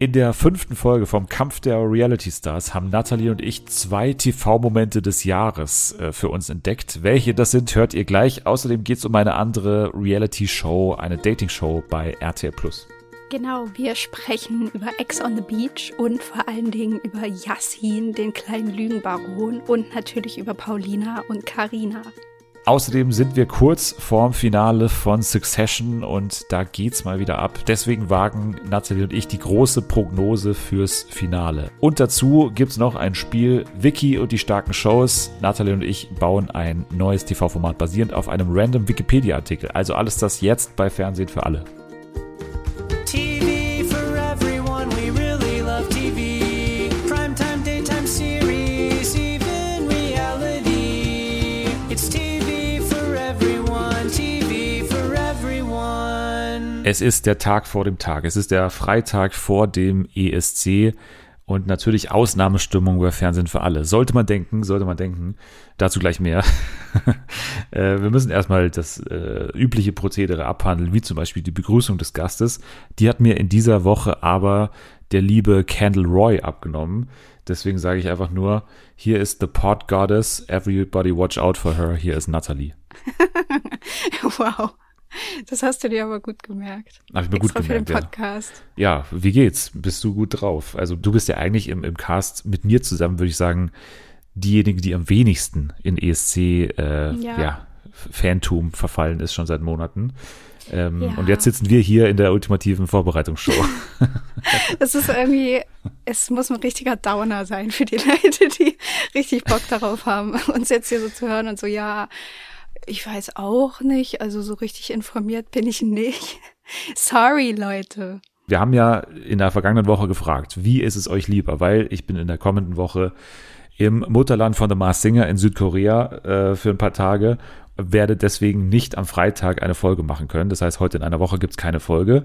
In der fünften Folge vom Kampf der Reality Stars haben Natalie und ich zwei TV-Momente des Jahres äh, für uns entdeckt. Welche das sind, hört ihr gleich. Außerdem geht es um eine andere Reality-Show, eine Dating-Show bei RTL. Genau, wir sprechen über Ex on the Beach und vor allen Dingen über Yassin, den kleinen Lügenbaron und natürlich über Paulina und Karina. Außerdem sind wir kurz vorm Finale von Succession und da geht's mal wieder ab. Deswegen wagen Natalie und ich die große Prognose fürs Finale. Und dazu gibt's noch ein Spiel Wiki und die starken Shows. Natalie und ich bauen ein neues TV-Format basierend auf einem random Wikipedia-Artikel. Also alles das jetzt bei Fernsehen für alle. Es ist der Tag vor dem Tag. Es ist der Freitag vor dem ESC und natürlich Ausnahmestimmung bei Fernsehen für alle. Sollte man denken, sollte man denken. Dazu gleich mehr. Äh, wir müssen erstmal das äh, übliche Prozedere abhandeln, wie zum Beispiel die Begrüßung des Gastes. Die hat mir in dieser Woche aber der liebe Candle Roy abgenommen. Deswegen sage ich einfach nur, hier ist the Pod Goddess, everybody watch out for her, hier ist Natalie. wow. Das hast du dir aber gut gemerkt. Hab ich mir gut Extra für den gemerkt, ja. Podcast. Ja, wie geht's? Bist du gut drauf? Also du bist ja eigentlich im, im Cast mit mir zusammen, würde ich sagen, diejenige, die am wenigsten in ESC äh, ja. Ja. Verfallen ist schon seit Monaten. Ähm, Ja. Und jetzt sitzen wir hier in der ultimativen Vorbereitungsshow. Es ist irgendwie, es muss ein richtiger Downer sein für die Leute, die richtig Bock darauf haben, uns jetzt hier so zu hören und so, ja, ich weiß auch nicht, also so richtig informiert bin ich nicht. Sorry, Leute. Wir haben ja in der vergangenen Woche gefragt, wie ist es euch lieber? Weil ich bin in der kommenden Woche im Mutterland von The Mars Singer in Südkorea äh, für ein paar Tage, werde deswegen nicht am Freitag eine Folge machen können. Das heißt, heute in einer Woche gibt es keine Folge.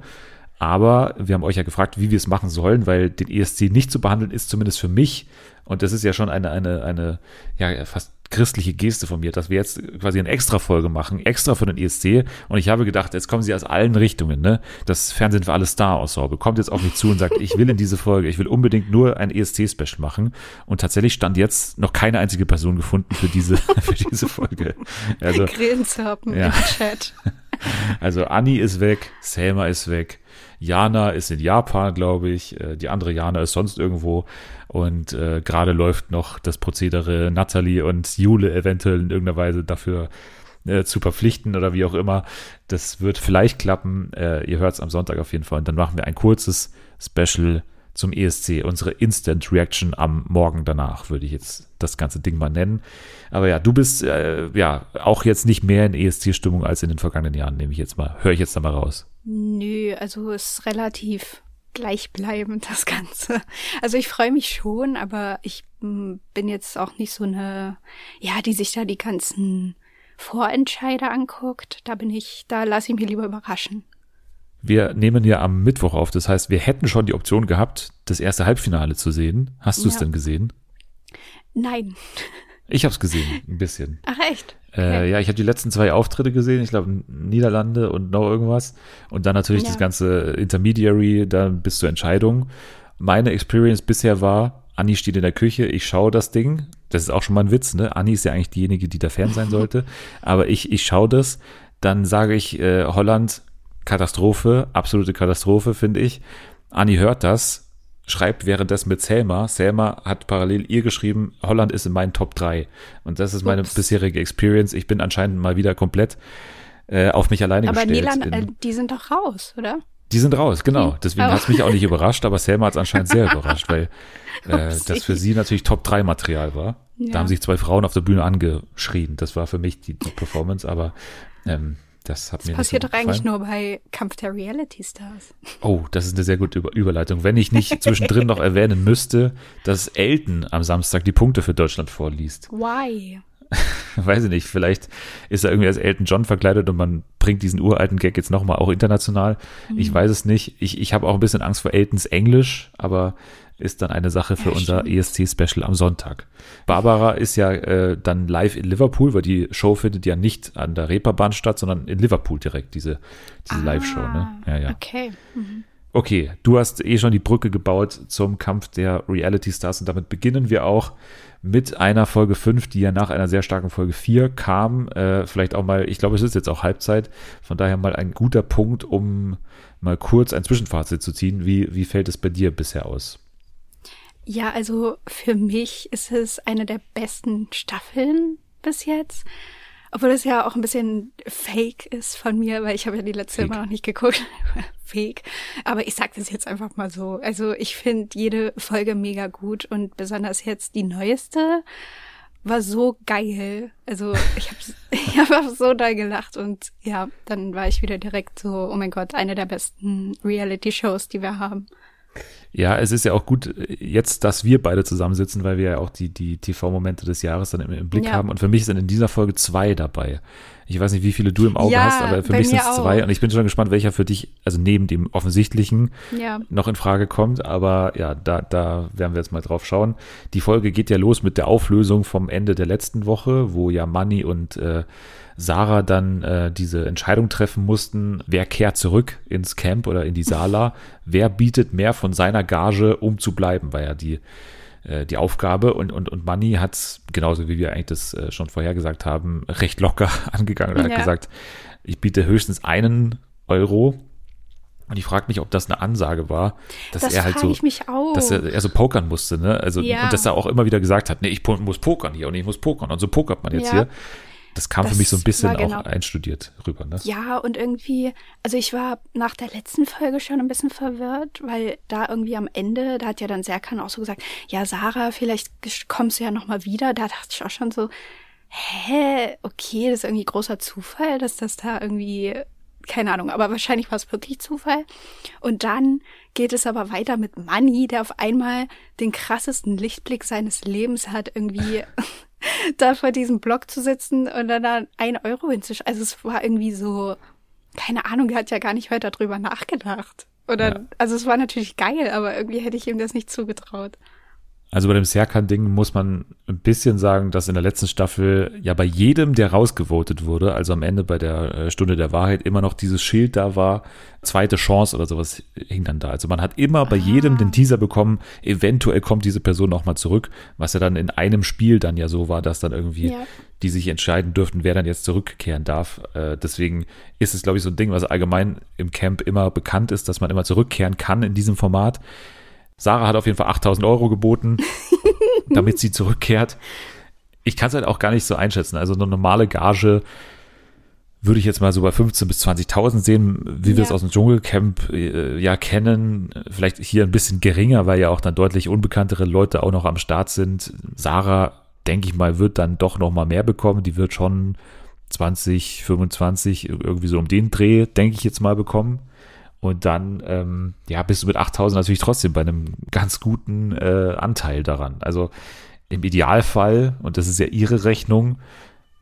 Aber wir haben euch ja gefragt, wie wir es machen sollen, weil den ESC nicht zu behandeln ist zumindest für mich, und das ist ja schon eine, eine, eine, ja, fast christliche Geste von mir, dass wir jetzt quasi eine extra Folge machen, extra für den ESC. Und ich habe gedacht, jetzt kommen sie aus allen Richtungen, ne? Das Fernsehen für alle Star-Ensemble kommt jetzt auf mich zu und sagt, ich will in diese Folge, ich will unbedingt nur ein ESC-Special machen. Und tatsächlich stand jetzt noch keine einzige Person gefunden für diese, für diese Folge. Also, Grillenzirpen Ja. im Chat. also Anni ist weg, Selma ist weg, Jana ist in Japan, glaube ich. äh, Die andere Jana ist sonst irgendwo. Und äh, gerade läuft noch das Prozedere, Natalie und Jule eventuell in irgendeiner Weise dafür äh, zu verpflichten oder wie auch immer. Das wird vielleicht klappen. Äh, ihr hört es am Sonntag auf jeden Fall. Und dann machen wir ein kurzes Special zum ESC, unsere Instant Reaction am Morgen danach, würde ich jetzt das ganze Ding mal nennen. Aber ja, du bist äh, ja auch jetzt nicht mehr in ESC-Stimmung als in den vergangenen Jahren, nehme ich jetzt mal, höre ich jetzt da mal raus. Nö, also es ist relativ gleichbleibend, das Ganze. Also ich freue mich schon, aber ich mm, bin jetzt auch nicht so eine, ja, die sich da die ganzen Vorentscheider anguckt. Da bin ich, da lasse ich mich lieber überraschen. Wir nehmen ja am Mittwoch auf, das heißt, wir hätten schon die Option gehabt, das erste Halbfinale zu sehen. Hast du es Ja. denn gesehen? Nein. Ich habe es gesehen, ein bisschen. Ach echt? Äh, ja, ich habe die letzten zwei Auftritte gesehen, ich glaube Niederlande und noch irgendwas. Und dann natürlich Ja. das ganze Intermediary, dann bis zur Entscheidung. Meine Experience bisher war, Anni steht in der Küche, ich schaue das Ding. Das ist auch schon mal ein Witz, ne? Anni ist ja eigentlich diejenige, die der Fan sein sollte. Aber ich, ich schaue das, dann sage ich, äh, Holland, Katastrophe, absolute Katastrophe, finde ich. Anni hört das, schreibt währenddessen mit Selma. Selma hat parallel ihr geschrieben, Holland ist in meinen Top 3. Und das ist meine Ups. bisherige Experience. Ich bin anscheinend mal wieder komplett äh, auf mich alleine Aber gestellt. Niederlande, in- äh, die sind doch raus, oder? die sind raus, genau. Hm. Deswegen Oh. hat es mich auch nicht überrascht, aber Selma hat es anscheinend sehr überrascht, weil äh, das für sie natürlich Top-3-Material war. Ja. Da haben sich zwei Frauen auf der Bühne angeschrien. Das war für mich die, die Performance, aber ähm, das hat mir nicht so Passiert doch eigentlich nur bei Kampf der Reality Stars. Oh, das ist eine sehr gute Über Überleitung. Wenn ich nicht zwischendrin noch erwähnen müsste, dass Elton am Samstag die Punkte für Deutschland vorliest. Why? Weiß ich nicht, vielleicht ist er irgendwie als Elton John verkleidet und man bringt diesen uralten Gag jetzt nochmal auch international. Ich weiß es nicht. Ich, ich habe auch ein bisschen Angst vor Eltons Englisch, aber ist dann eine Sache für Ja, unser. ESC-Special am Sonntag. Barbara ist ja äh, dann live in Liverpool, weil die Show findet ja nicht an der Reeperbahn statt, sondern in Liverpool direkt, diese, diese Live-Show. Ne? Ja, ja. Okay. Mhm. Okay, du hast eh schon die Brücke gebaut zum Kampf der Reality Stars und damit beginnen wir auch mit einer Folge 5, die ja nach einer sehr starken Folge 4 kam. Äh, vielleicht auch mal, ich glaube, es ist jetzt auch Halbzeit, von daher mal ein guter Punkt, um mal kurz ein Zwischenfazit zu ziehen. Wie, wie fällt es bei dir bisher aus? Ja, also für mich ist es eine der besten Staffeln bis jetzt. Obwohl das ja auch ein bisschen fake ist von mir, weil ich habe ja die letzte Fake. immer noch nicht geguckt. fake. Aber ich sage das jetzt einfach mal so. Also ich finde jede Folge mega gut und besonders jetzt die neueste war so geil. Also ich habe ich hab so doll gelacht und ja, dann war ich wieder direkt so, oh mein Gott, eine der besten Reality-Shows, die wir haben. Ja, es ist ja auch gut jetzt, dass wir beide zusammensitzen, weil wir ja auch die, die TV-Momente des Jahres dann im, im Blick Ja. haben. Und für mich sind in dieser Folge zwei dabei. Ich weiß nicht, wie viele du im Auge Ja, hast, aber für mich sind es zwei. Und ich bin schon gespannt, welcher für dich, also neben dem offensichtlichen, Ja. noch in Frage kommt. Aber ja, da, da werden wir jetzt mal drauf schauen. Die Folge geht ja los mit der Auflösung vom Ende der letzten Woche, wo ja Manny und äh, Sarah dann äh, diese Entscheidung treffen mussten, wer kehrt zurück ins Camp oder in die Sala, wer bietet mehr von seiner Gage, um zu bleiben, war ja die, äh, die Aufgabe. Und, und, und Manny hat, genauso wie wir eigentlich das äh, schon vorher gesagt haben, recht locker angegangen und hat Ja. gesagt, ich biete höchstens einen Euro. Und ich frage mich, ob das eine Ansage war, dass Das er halt so, dass er, er so pokern musste, ne? Also Ja. und dass er auch immer wieder gesagt hat, nee, ich muss pokern hier und ich muss pokern und so pokert man jetzt Ja. hier. Das kam für Das mich so ein bisschen genau- auch einstudiert rüber, ne? Ja, und irgendwie, also ich war nach der letzten Folge schon ein bisschen verwirrt, weil da irgendwie am Ende, da hat ja dann Serkan auch so gesagt, ja, Sarah, vielleicht kommst du ja nochmal wieder. Da dachte ich auch schon so, hä, okay, das ist irgendwie großer Zufall, dass das da irgendwie, keine Ahnung, aber wahrscheinlich war es wirklich Zufall. Und dann geht es aber weiter mit Manny, der auf einmal den krassesten Lichtblick seines Lebens hat, irgendwie da vor diesem Block zu sitzen und dann da ein Euro hinzuschreiben. Also es war irgendwie so, keine Ahnung, er hat ja gar nicht weiter drüber nachgedacht. Oder, Ja. also es war natürlich geil, aber irgendwie hätte ich ihm das nicht zugetraut. Also bei dem Serkan-Ding muss man ein bisschen sagen, dass in der letzten Staffel ja bei jedem, der rausgevotet wurde, also am Ende bei der äh, Stunde der Wahrheit, immer noch dieses Schild da war, zweite Chance oder sowas hing dann da. Also man hat immer bei jedem den Teaser bekommen, eventuell kommt diese Person noch mal zurück, was ja dann in einem Spiel dann ja so war, dass dann irgendwie Ja. die sich entscheiden dürften, wer dann jetzt zurückkehren darf. Äh, deswegen ist es, glaube ich, so ein Ding, was allgemein im Camp immer bekannt ist, dass man immer zurückkehren kann in diesem Format. Sarah hat auf jeden Fall 8000 Euro geboten, damit sie zurückkehrt. Ich kann es halt auch gar nicht so einschätzen. Also eine normale Gage würde ich jetzt mal so bei 15.000 bis 20.000 sehen, wie wir es Ja. aus dem Dschungelcamp äh, ja kennen. Vielleicht hier ein bisschen geringer, weil ja auch dann deutlich unbekanntere Leute auch noch am Start sind. Sarah, denke ich mal, wird dann doch noch mal mehr bekommen. Die wird schon 20, 25, irgendwie so um den Dreh, denke ich jetzt mal, bekommen. Und dann, ähm, ja, bist du mit 8000 natürlich trotzdem bei einem ganz guten äh, Anteil daran. Also im Idealfall, und das ist ja ihre Rechnung,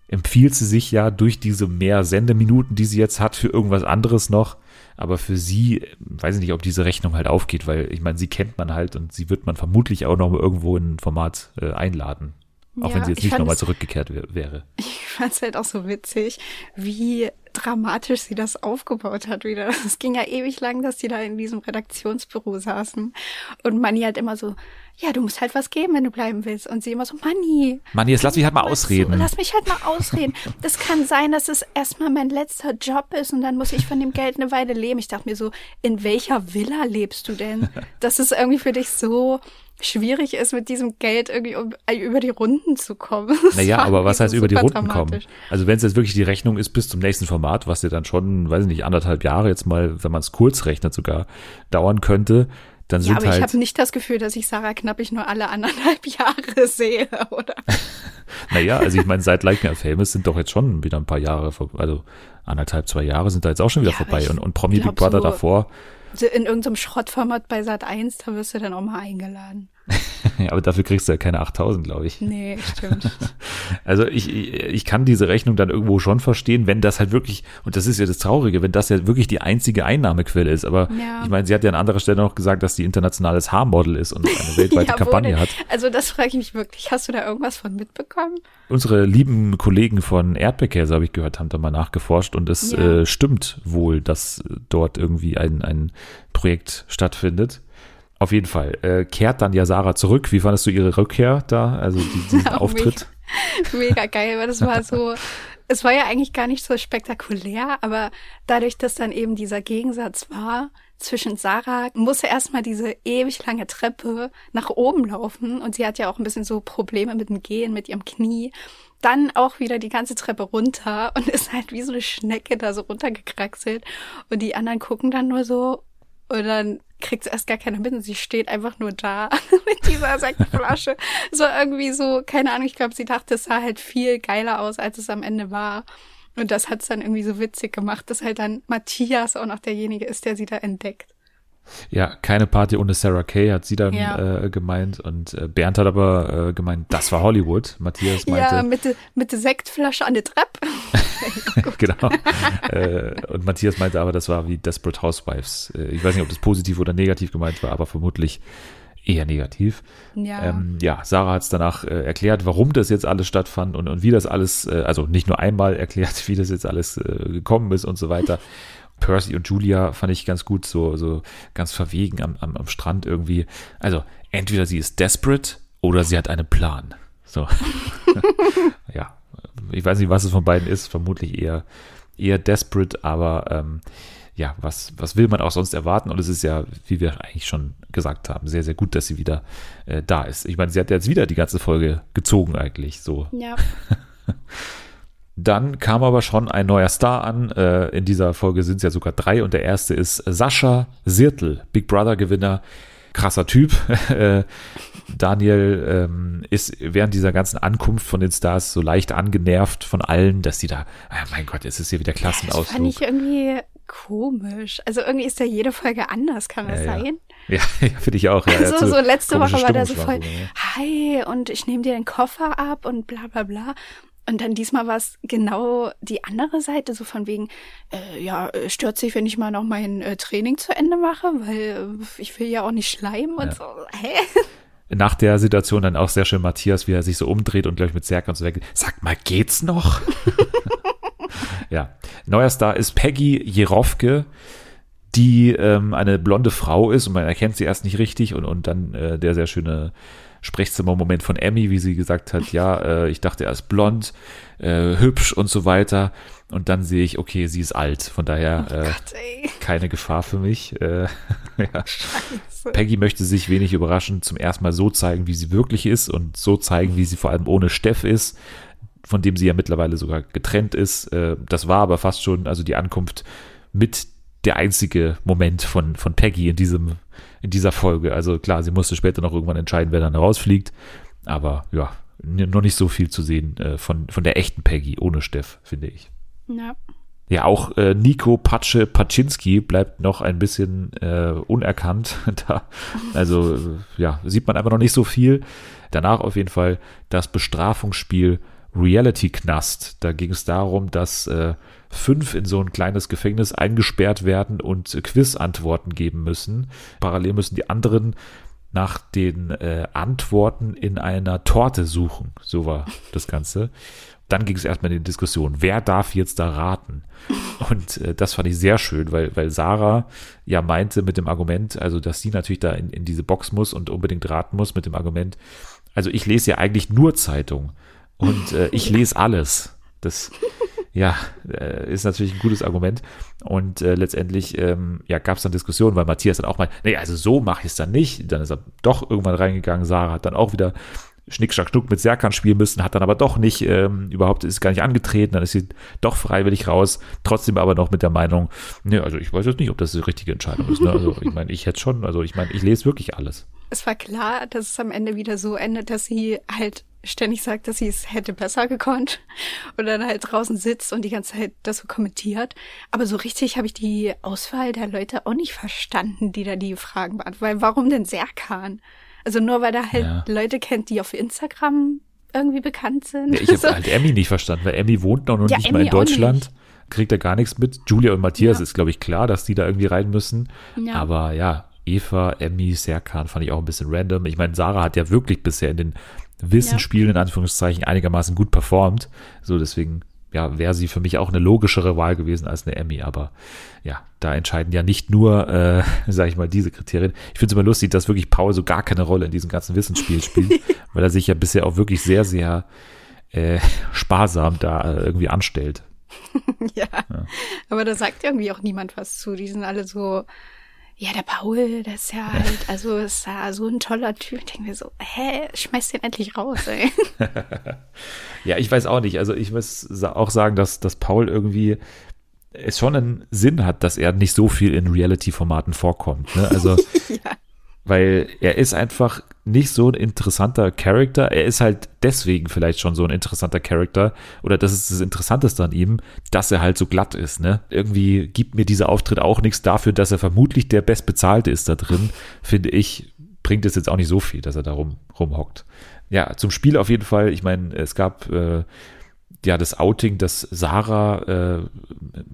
empfiehlt sie sich ja durch diese mehr Sendeminuten, die sie jetzt hat, für irgendwas anderes noch. Aber für sie, weiß ich nicht, ob diese Rechnung halt aufgeht, weil ich meine, sie kennt man halt und sie wird man vermutlich auch noch mal irgendwo in ein Format äh, einladen. Auch Ja, wenn sie jetzt ich nicht nochmal zurückgekehrt wär- wäre. Ich fand es halt auch so witzig, wie dramatisch sie das aufgebaut hat wieder. Es ging ja ewig lang, dass die da in diesem Redaktionsbüro saßen. Und Manni halt immer so, ja, du musst halt was geben, wenn du bleiben willst. Und sie immer so, Manni. Mann, jetzt lass mich halt mal ausreden. Lass mich halt mal ausreden. Das kann sein, dass es erstmal mein letzter Job ist und dann muss ich von dem Geld eine Weile leben. Ich dachte mir so, in welcher Villa lebst du denn? Dass es irgendwie für dich so schwierig ist, mit diesem Geld irgendwie um, über die Runden zu kommen. Das Naja, aber was heißt über die Runden kommen? Also wenn es jetzt wirklich die Rechnung ist bis zum nächsten Format, was ja dann schon, weiß ich nicht, anderthalb Jahre jetzt mal, wenn man es kurz rechnet sogar, dauern könnte, dann Ja, sind aber ich halt, habe nicht das Gefühl, dass ich Sarah Knappig nur alle anderthalb Jahre sehe, oder? naja, also ich meine, seit Like Me Famous sind doch jetzt schon wieder ein paar Jahre, also anderthalb, zwei Jahre sind da jetzt auch schon wieder Ja, aber vorbei. ich Und, und Promi Big Brother so- davor, In irgendeinem Schrottformat bei Sat 1, da wirst du dann auch mal eingeladen. Aber dafür kriegst du ja keine 8000, glaube ich. Nee, stimmt. Also ich, ich kann diese Rechnung dann irgendwo schon verstehen, wenn das halt wirklich, und das ist ja das Traurige, wenn das ja wirklich die einzige Einnahmequelle ist. Aber Ja. ich meine, sie hat ja an anderer Stelle noch gesagt, dass die internationales Haarmodel ist und eine weltweite Ja, Kampagne hat. Also das frage ich mich wirklich. Hast du da irgendwas von mitbekommen? Unsere lieben Kollegen von Erdbeerkäse, habe ich gehört, haben da mal nachgeforscht und es Ja. äh, stimmt wohl, dass dort irgendwie ein, ein Projekt stattfindet. Auf jeden Fall. Äh, kehrt dann ja Sarah zurück. Wie fandest du ihre Rückkehr da? Also die, diesen Ja, Auftritt? Mega geil, weil das war so, es war ja eigentlich gar nicht so spektakulär, aber dadurch, dass dann eben dieser Gegensatz war zwischen Sarah, musste erstmal diese ewig lange Treppe nach oben laufen und sie hat ja auch ein bisschen so Probleme mit dem Gehen, mit ihrem Knie. Dann auch wieder die ganze Treppe runter und ist halt wie so eine Schnecke da so runtergekraxelt und die anderen gucken dann nur so und dann kriegt sie erst gar keiner mit und sie steht einfach nur da mit dieser Sektflasche. So irgendwie so, keine Ahnung, ich glaube, sie dachte, es sah halt viel geiler aus, als es am Ende war. Und das hat es dann irgendwie so witzig gemacht, dass halt dann Matthias auch noch derjenige ist, der sie da entdeckt. Ja, keine Party ohne Sarah Kay, hat sie dann Ja. äh, gemeint. Und äh, Bernd hat aber äh, gemeint, das war Hollywood. Matthias meinte, Ja, mit, de, mit der Sektflasche an der Treppe. genau. äh, und Matthias meinte aber, das war wie Desperate Housewives. Äh, ich weiß nicht, ob das positiv oder negativ gemeint war, aber vermutlich eher negativ. Ja. Ähm, ja, Sarah hat es danach äh, erklärt, warum das jetzt alles stattfand und, und wie das alles, äh, also nicht nur einmal erklärt, wie das jetzt alles äh, gekommen ist und so weiter. Percy und Julia fand ich ganz gut, so, so ganz verwegen am, am, am Strand irgendwie. Also entweder sie ist desperate oder sie hat einen Plan. So. ja, ich weiß nicht, was es von beiden ist, vermutlich eher, eher desperate, aber ähm, ja, was, was will man auch sonst erwarten? Und es ist ja, wie wir eigentlich schon gesagt haben, sehr, sehr gut, dass sie wieder äh, da ist. Ich meine, sie hat jetzt wieder die ganze Folge gezogen eigentlich, so. ja. Dann kam aber schon ein neuer Star an. Äh, in dieser Folge sind es ja sogar drei und der erste ist Sascha Sirtel, Big Brother Gewinner. Krasser Typ. Äh, Daniel ähm, ist während dieser ganzen Ankunft von den Stars so leicht angenervt von allen, dass sie da, ah, mein Gott, es ist hier wieder Das fand Klassenausflug. ich irgendwie komisch. Also irgendwie ist ja jede Folge anders, kann das Ja, ja. sein? Ja, ja finde ich auch. Ja, hat so, so letzte Woche war der so voll, hi, und ich nehme dir den Koffer ab und bla bla bla. Und dann diesmal war es genau die andere Seite, so von wegen, äh, ja, äh, stört sich, wenn ich mal noch mein äh, Training zu Ende mache, weil äh, ich will ja auch nicht schleimen und so. Hä? nach der Situation dann auch sehr schön Matthias, wie er sich so umdreht und gleich mit Serkan so weg. Sag mal, geht's noch? ja. Neuer Star ist Peggy Jerofke, die ähm, eine blonde Frau ist und man erkennt sie erst nicht richtig und, und dann äh, der sehr schöne Sprechzimmermoment von Emmy, wie sie gesagt hat, ja, äh, ich dachte, er ist blond, äh, hübsch und so weiter. Und dann sehe ich, okay, sie ist alt. Von daher äh, Gott, keine Gefahr für mich. Äh, ja. Peggy möchte sich wenig überraschend zum ersten Mal so zeigen, wie sie wirklich ist und so zeigen, wie sie vor allem ohne Steff ist, von dem sie ja mittlerweile sogar getrennt ist. Äh, Das war aber fast schon, also die Ankunft mit der einzige Moment von, von Peggy in diesem, in dieser Folge. Also klar, sie musste später noch irgendwann entscheiden, wer dann rausfliegt. Aber ja, noch nicht so viel zu sehen äh, von, von der echten Peggy ohne Steff, finde ich. Ja. Ja, auch äh, Nico Patsche Paczynski bleibt noch ein bisschen äh, unerkannt. da, also, äh, ja, sieht man einfach noch nicht so viel. Danach auf jeden Fall das Bestrafungsspiel Reality Knast. Da ging es darum, dass äh, fünf in so ein kleines Gefängnis eingesperrt werden und äh, Quiz-Antworten geben müssen. Parallel müssen die anderen nach den äh, Antworten in einer Torte suchen. So war das Ganze. Dann ging es erstmal in die Diskussion, wer darf jetzt da raten? Und äh, das fand ich sehr schön, weil, weil Sarah ja meinte mit dem Argument, also dass sie natürlich da in, in diese Box muss und unbedingt raten muss mit dem Argument, also ich lese ja eigentlich nur Zeitung und äh, ich lese alles. Das ja, äh, ist natürlich ein gutes Argument. Und äh, letztendlich ähm, ja, gab es dann Diskussionen, weil Matthias dann auch mal, nee, also so mache ich es dann nicht. Dann ist er doch irgendwann reingegangen. Sarah hat dann auch wieder Schnick, Schnack, Schnuck mit Serkan spielen müssen, hat dann aber doch nicht, ähm, überhaupt ist gar nicht angetreten, dann ist sie doch freiwillig raus, trotzdem aber noch mit der Meinung, nee, also ich weiß jetzt nicht, ob das die richtige Entscheidung ist. Ne? Also ich meine, ich hätte schon, also ich meine, ich lese wirklich alles. Es war klar, dass es am Ende wieder so endet, dass sie halt ständig sagt, dass sie es hätte besser gekonnt und dann halt draußen sitzt und die ganze Zeit das so kommentiert. Aber so richtig habe ich die Auswahl der Leute auch nicht verstanden, die da die Fragen beantworten. Weil warum denn Serkan? Also nur weil er halt Ja. Leute kennt, die auf Instagram irgendwie bekannt sind. Ja, ich habe So. halt Emmy nicht verstanden, weil Emmy wohnt noch Ja, nicht mal Emmy in auch Deutschland, kriegt da gar nichts mit. Julia und Matthias Ja. ist, glaube ich, klar, dass die da irgendwie rein müssen. Ja. Aber ja, Eva, Emmy, Serkan fand ich auch ein bisschen random. Ich meine, Sarah hat ja wirklich bisher in den Wissensspielen in Anführungszeichen einigermaßen gut performt. So, deswegen ja, wäre sie für mich auch eine logischere Wahl gewesen als eine Emmy. Aber ja, da entscheiden ja nicht nur, äh, sage ich mal, diese Kriterien. Ich finde es immer lustig, dass wirklich Paul so gar keine Rolle in diesem ganzen Wissensspiel spielt, weil er sich ja bisher auch wirklich sehr, sehr äh, sparsam da äh, irgendwie anstellt. ja. Aber da sagt irgendwie auch niemand was zu. Die sind alle so, ja, der Paul, der ist ja halt, also ist ja so ein toller Typ. Ich denke mir so, hä, schmeiß den endlich raus, ey. Ja, ich weiß auch nicht. Also ich muss auch sagen, dass, dass Paul irgendwie es schon einen Sinn hat, dass er nicht so viel in Reality-Formaten vorkommt. Ne? Also, ja. Weil er ist einfach nicht so ein interessanter Charakter. Er ist halt deswegen vielleicht schon so ein interessanter Charakter. Oder das ist das Interessanteste an ihm, dass er halt so glatt ist. Ne? Irgendwie gibt mir dieser Auftritt auch nichts dafür, dass er vermutlich der Bestbezahlte ist da drin. Finde ich, bringt es jetzt auch nicht so viel, dass er da rum, rumhockt. Ja, zum Spiel auf jeden Fall. Ich meine, es gab äh, ja das Outing, dass Sarah äh,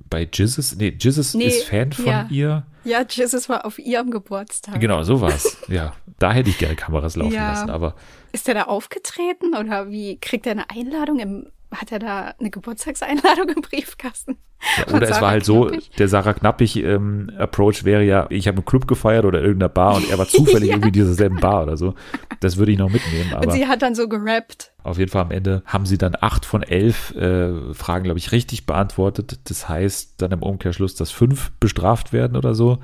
bei Jizzes, nee, Jizzes Nee, ist Fan von ja. ihr. Ja, Jesus war auf ihrem Geburtstag. Genau, sowas. Ja, da hätte ich gerne Kameras laufen Ja. lassen, aber Ist der da aufgetreten oder wie kriegt er eine Einladung im, hat er da eine Geburtstagseinladung im Briefkasten? Ja, oder es war halt so, Knappig? der Sarah Knappig ähm, Approach wäre ja, ich habe im Club gefeiert oder in irgendeiner Bar und er war zufällig Ja. irgendwie in dieser selben Bar oder so. Das würde ich noch mitnehmen, Und aber sie hat dann so gerappt. auf jeden Fall am Ende haben sie dann acht von elf äh, Fragen, glaube ich, richtig beantwortet. Das heißt dann im Umkehrschluss, dass fünf bestraft werden oder so.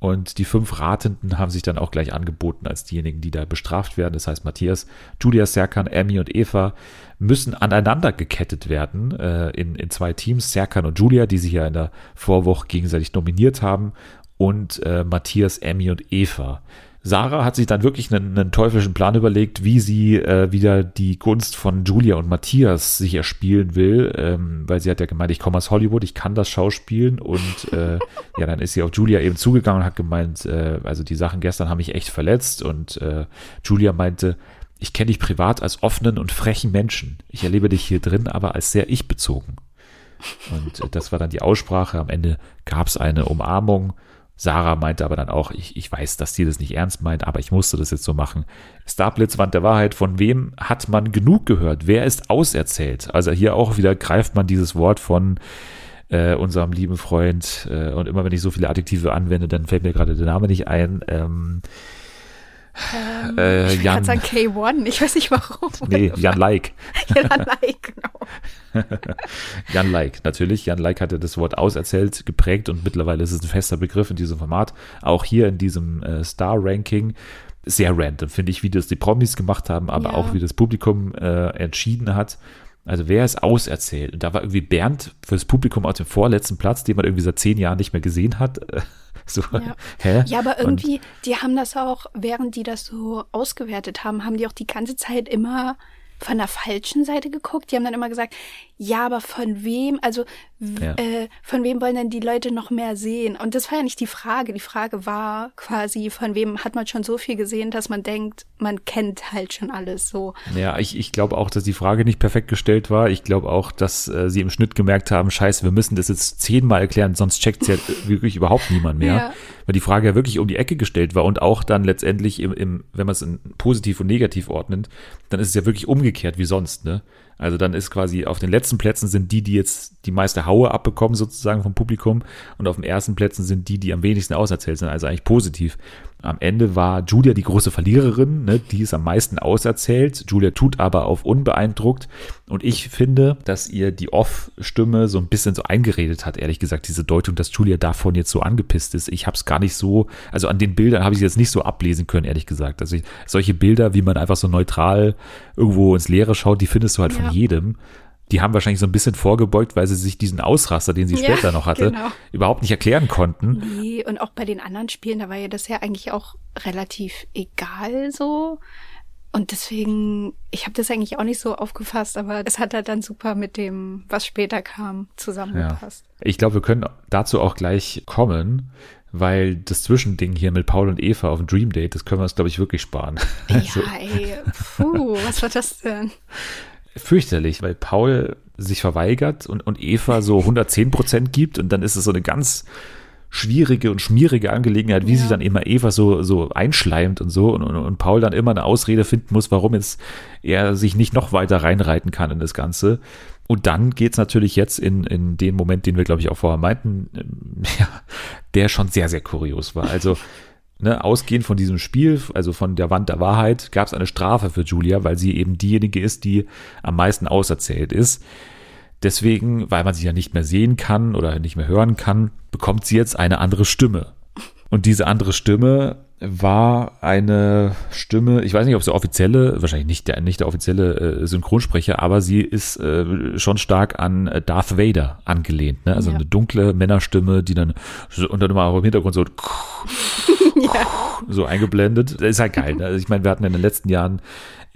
Und die fünf Ratenden haben sich dann auch gleich angeboten als diejenigen, die da bestraft werden. Das heißt, Matthias, Julia Serkan, Emmy und Eva müssen aneinander gekettet werden äh, in, in zwei Teams. Serkan und Julia, die sich ja in der Vorwoche gegenseitig nominiert haben. Und äh, Matthias, Emmy und Eva. Sarah hat sich dann wirklich einen, einen teuflischen Plan überlegt, wie sie äh, wieder die Gunst von Julia und Matthias sich erspielen will, ähm, weil sie hat ja gemeint, ich komme aus Hollywood, ich kann das schauspielen und äh, ja, dann ist sie auf Julia eben zugegangen und hat gemeint, äh, also die Sachen gestern haben mich echt verletzt und äh, Julia meinte, ich kenne dich privat als offenen und frechen Menschen. Ich erlebe dich hier drin aber als sehr ich-bezogen. Und äh, das war dann die Aussprache. Am Ende gab es eine Umarmung. Sarah meinte aber dann auch, ich, ich weiß, dass sie das nicht ernst meint, aber ich musste das jetzt so machen. Starblitzwand der Wahrheit, von wem hat man genug gehört? Wer ist auserzählt? Also hier auch wieder greift man dieses Wort von äh, unserem lieben Freund äh, und immer wenn ich so viele Adjektive anwende, dann fällt mir gerade der Name nicht ein. Ähm, Ähm, Äh, ich Jan- sagen K1, ich weiß nicht warum. nee, Jan Like. ja, nein, genau. Jan Like, natürlich. Jan Like hatte das Wort auserzählt, geprägt und mittlerweile ist es ein fester Begriff in diesem Format. Auch hier in diesem äh, Star-Ranking. Sehr random, finde ich, wie das die Promis gemacht haben, aber Ja. auch wie das Publikum äh, entschieden hat. Also wer ist auserzählt? Und da war irgendwie Bernd fürs Publikum auf dem vorletzten Platz, den man irgendwie seit zehn Jahren nicht mehr gesehen hat. So, Ja. hä? Ja, aber Und- irgendwie, die haben das auch, während die das so ausgewertet haben, haben die auch die ganze Zeit immer von der falschen Seite geguckt. Die haben dann immer gesagt, ja, aber von wem, also Ja. äh, von wem wollen denn die Leute noch mehr sehen? Und das war ja nicht die Frage. Die Frage war quasi, von wem hat man schon so viel gesehen, dass man denkt, man kennt halt schon alles so. Ja, ich, ich glaube auch, dass die Frage nicht perfekt gestellt war. Ich glaube auch, dass äh, sie im Schnitt gemerkt haben, scheiße, wir müssen das jetzt zehnmal erklären, sonst checkt ja wirklich überhaupt niemand mehr. Ja. Weil die Frage ja wirklich um die Ecke gestellt war und auch dann letztendlich, im, im, wenn man es in positiv und negativ ordnet, dann ist es ja wirklich umgekehrt wie sonst, ne? Also dann ist quasi auf den letzten Plätzen sind die, die jetzt die meiste Haue abbekommen sozusagen vom Publikum und auf den ersten Plätzen sind die, die am wenigsten auserzählt sind, also eigentlich positiv. Am Ende war Julia die große Verliererin, ne? die ist am meisten auserzählt. Julia tut aber auf unbeeindruckt und ich finde, dass ihr die Off-Stimme so ein bisschen so eingeredet hat, ehrlich gesagt, diese Deutung, dass Julia davon jetzt so angepisst ist. Ich habe es gar nicht so, also an den Bildern habe ich jetzt nicht so ablesen können, ehrlich gesagt. Also ich, solche Bilder, wie man einfach so neutral irgendwo ins Leere schaut, die findest du halt Ja. von jedem. Die haben wahrscheinlich so ein bisschen vorgebeugt, weil sie sich diesen Ausraster, den sie Ja, später noch hatte, genau. überhaupt nicht erklären konnten. Nee, und auch bei den anderen Spielen, da war ja das ja eigentlich auch relativ egal so. Und deswegen, ich habe das eigentlich auch nicht so aufgefasst, aber es hat halt dann super mit dem, was später kam, zusammengepasst. Ich glaube, wir können dazu auch gleich kommen. weil das Zwischending hier mit Paul und Eva auf dem Dream Date, das können wir uns, glaube ich, wirklich sparen. Also, Ja, ey, puh, was war das denn? Fürchterlich, weil Paul sich verweigert und, und Eva so 110 Prozent gibt und dann ist es so eine ganz schwierige und schmierige Angelegenheit, wie Ja. sich dann immer Eva so, so einschleimt und so und, und, und Paul dann immer eine Ausrede finden muss, warum jetzt er sich nicht noch weiter reinreiten kann in das Ganze. Und dann geht's natürlich jetzt in, in den Moment, den wir, glaube ich, auch vorher meinten, ähm, ja, der schon sehr, sehr kurios war. Also, ne, ausgehend von diesem Spiel, also von der Wand der Wahrheit, gab es eine Strafe für Julia, weil sie eben diejenige ist, die am meisten auserzählt ist. Deswegen, weil man sie ja nicht mehr sehen kann oder nicht mehr hören kann, bekommt sie jetzt eine andere Stimme. Und diese andere Stimme war eine Stimme, ich weiß nicht, ob sie offizielle, wahrscheinlich nicht der, nicht der offizielle äh, Synchronsprecher, aber sie ist äh, schon stark an Darth Vader angelehnt. Ne? Also Ja. eine dunkle Männerstimme, die dann und dann immer auch im Hintergrund so so eingeblendet. Das ist halt geil. Ne? Also ich meine, wir hatten in den letzten Jahren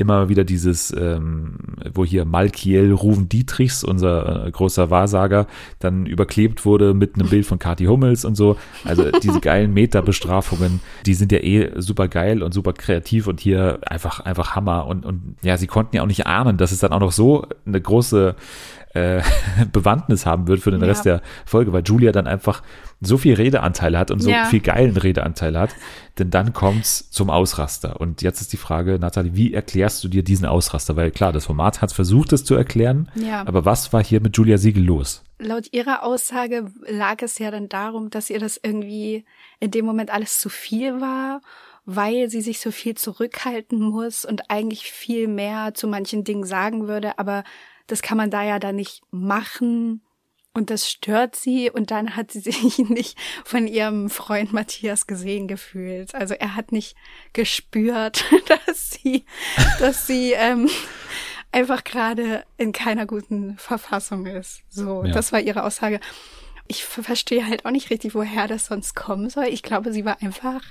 immer wieder dieses, ähm, wo hier Malkiel Ruven Dietrichs, unser äh, großer Wahrsager, dann überklebt wurde mit einem Bild von Kati Hummels und so. Also diese geilen Meta-Bestrafungen, die sind ja eh super geil und super kreativ und hier einfach, einfach Hammer. Und, und ja, sie konnten ja auch nicht ahnen, dass es dann auch noch so eine große äh, Bewandtnis haben wird für den Ja. Rest der Folge, weil Julia dann einfach so viel Redeanteil hat und so Ja. viel geilen Redeanteil hat, denn dann kommt's zum Ausraster. Und jetzt ist die Frage, Nathalie, wie erklärst du dir diesen Ausraster? Weil klar, das Format hat versucht, es zu erklären, Ja. aber was war hier mit Julia Siegel los? Laut ihrer Aussage lag es ja dann darum, dass ihr das irgendwie in dem Moment alles zu viel war, weil sie sich so viel zurückhalten muss und eigentlich viel mehr zu manchen Dingen sagen würde, aber das kann man da ja dann nicht machen und das stört sie und dann hat sie sich nicht von ihrem Freund Matthias gesehen gefühlt. Also er hat nicht gespürt, dass sie, dass sie ähm, einfach gerade in keiner guten Verfassung ist. So, Ja. das war ihre Aussage. Ich ver- verstehe halt auch nicht richtig, woher das sonst kommen soll. Ich glaube, sie war einfach,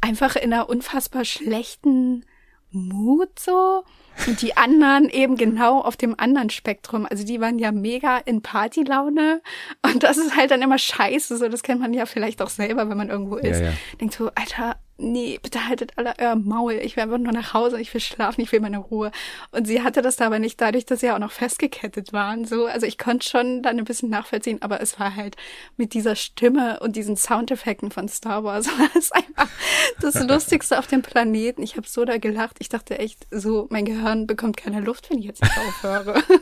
einfach in einer unfassbar schlechten Mut so. Und die anderen eben genau auf dem anderen Spektrum. Also die waren ja mega in Partylaune. Und das ist halt dann immer scheiße. So, das kennt man ja vielleicht auch selber, wenn man irgendwo ist. ja. Denkt so, Alter, nee, bitte haltet alle euer Maul. Ich will einfach nur nach Hause, ich will schlafen, ich will meine Ruhe. Und sie hatte das da aber nicht dadurch, dass sie auch noch festgekettet waren. So, also ich konnte schon dann ein bisschen nachvollziehen, aber es war halt mit dieser Stimme und diesen Soundeffekten von Star Wars war es einfach das Lustigste auf dem Planeten. Ich habe so da gelacht. Ich dachte echt, so mein Gehirn bekommt keine Luft, wenn ich jetzt nicht aufhöre.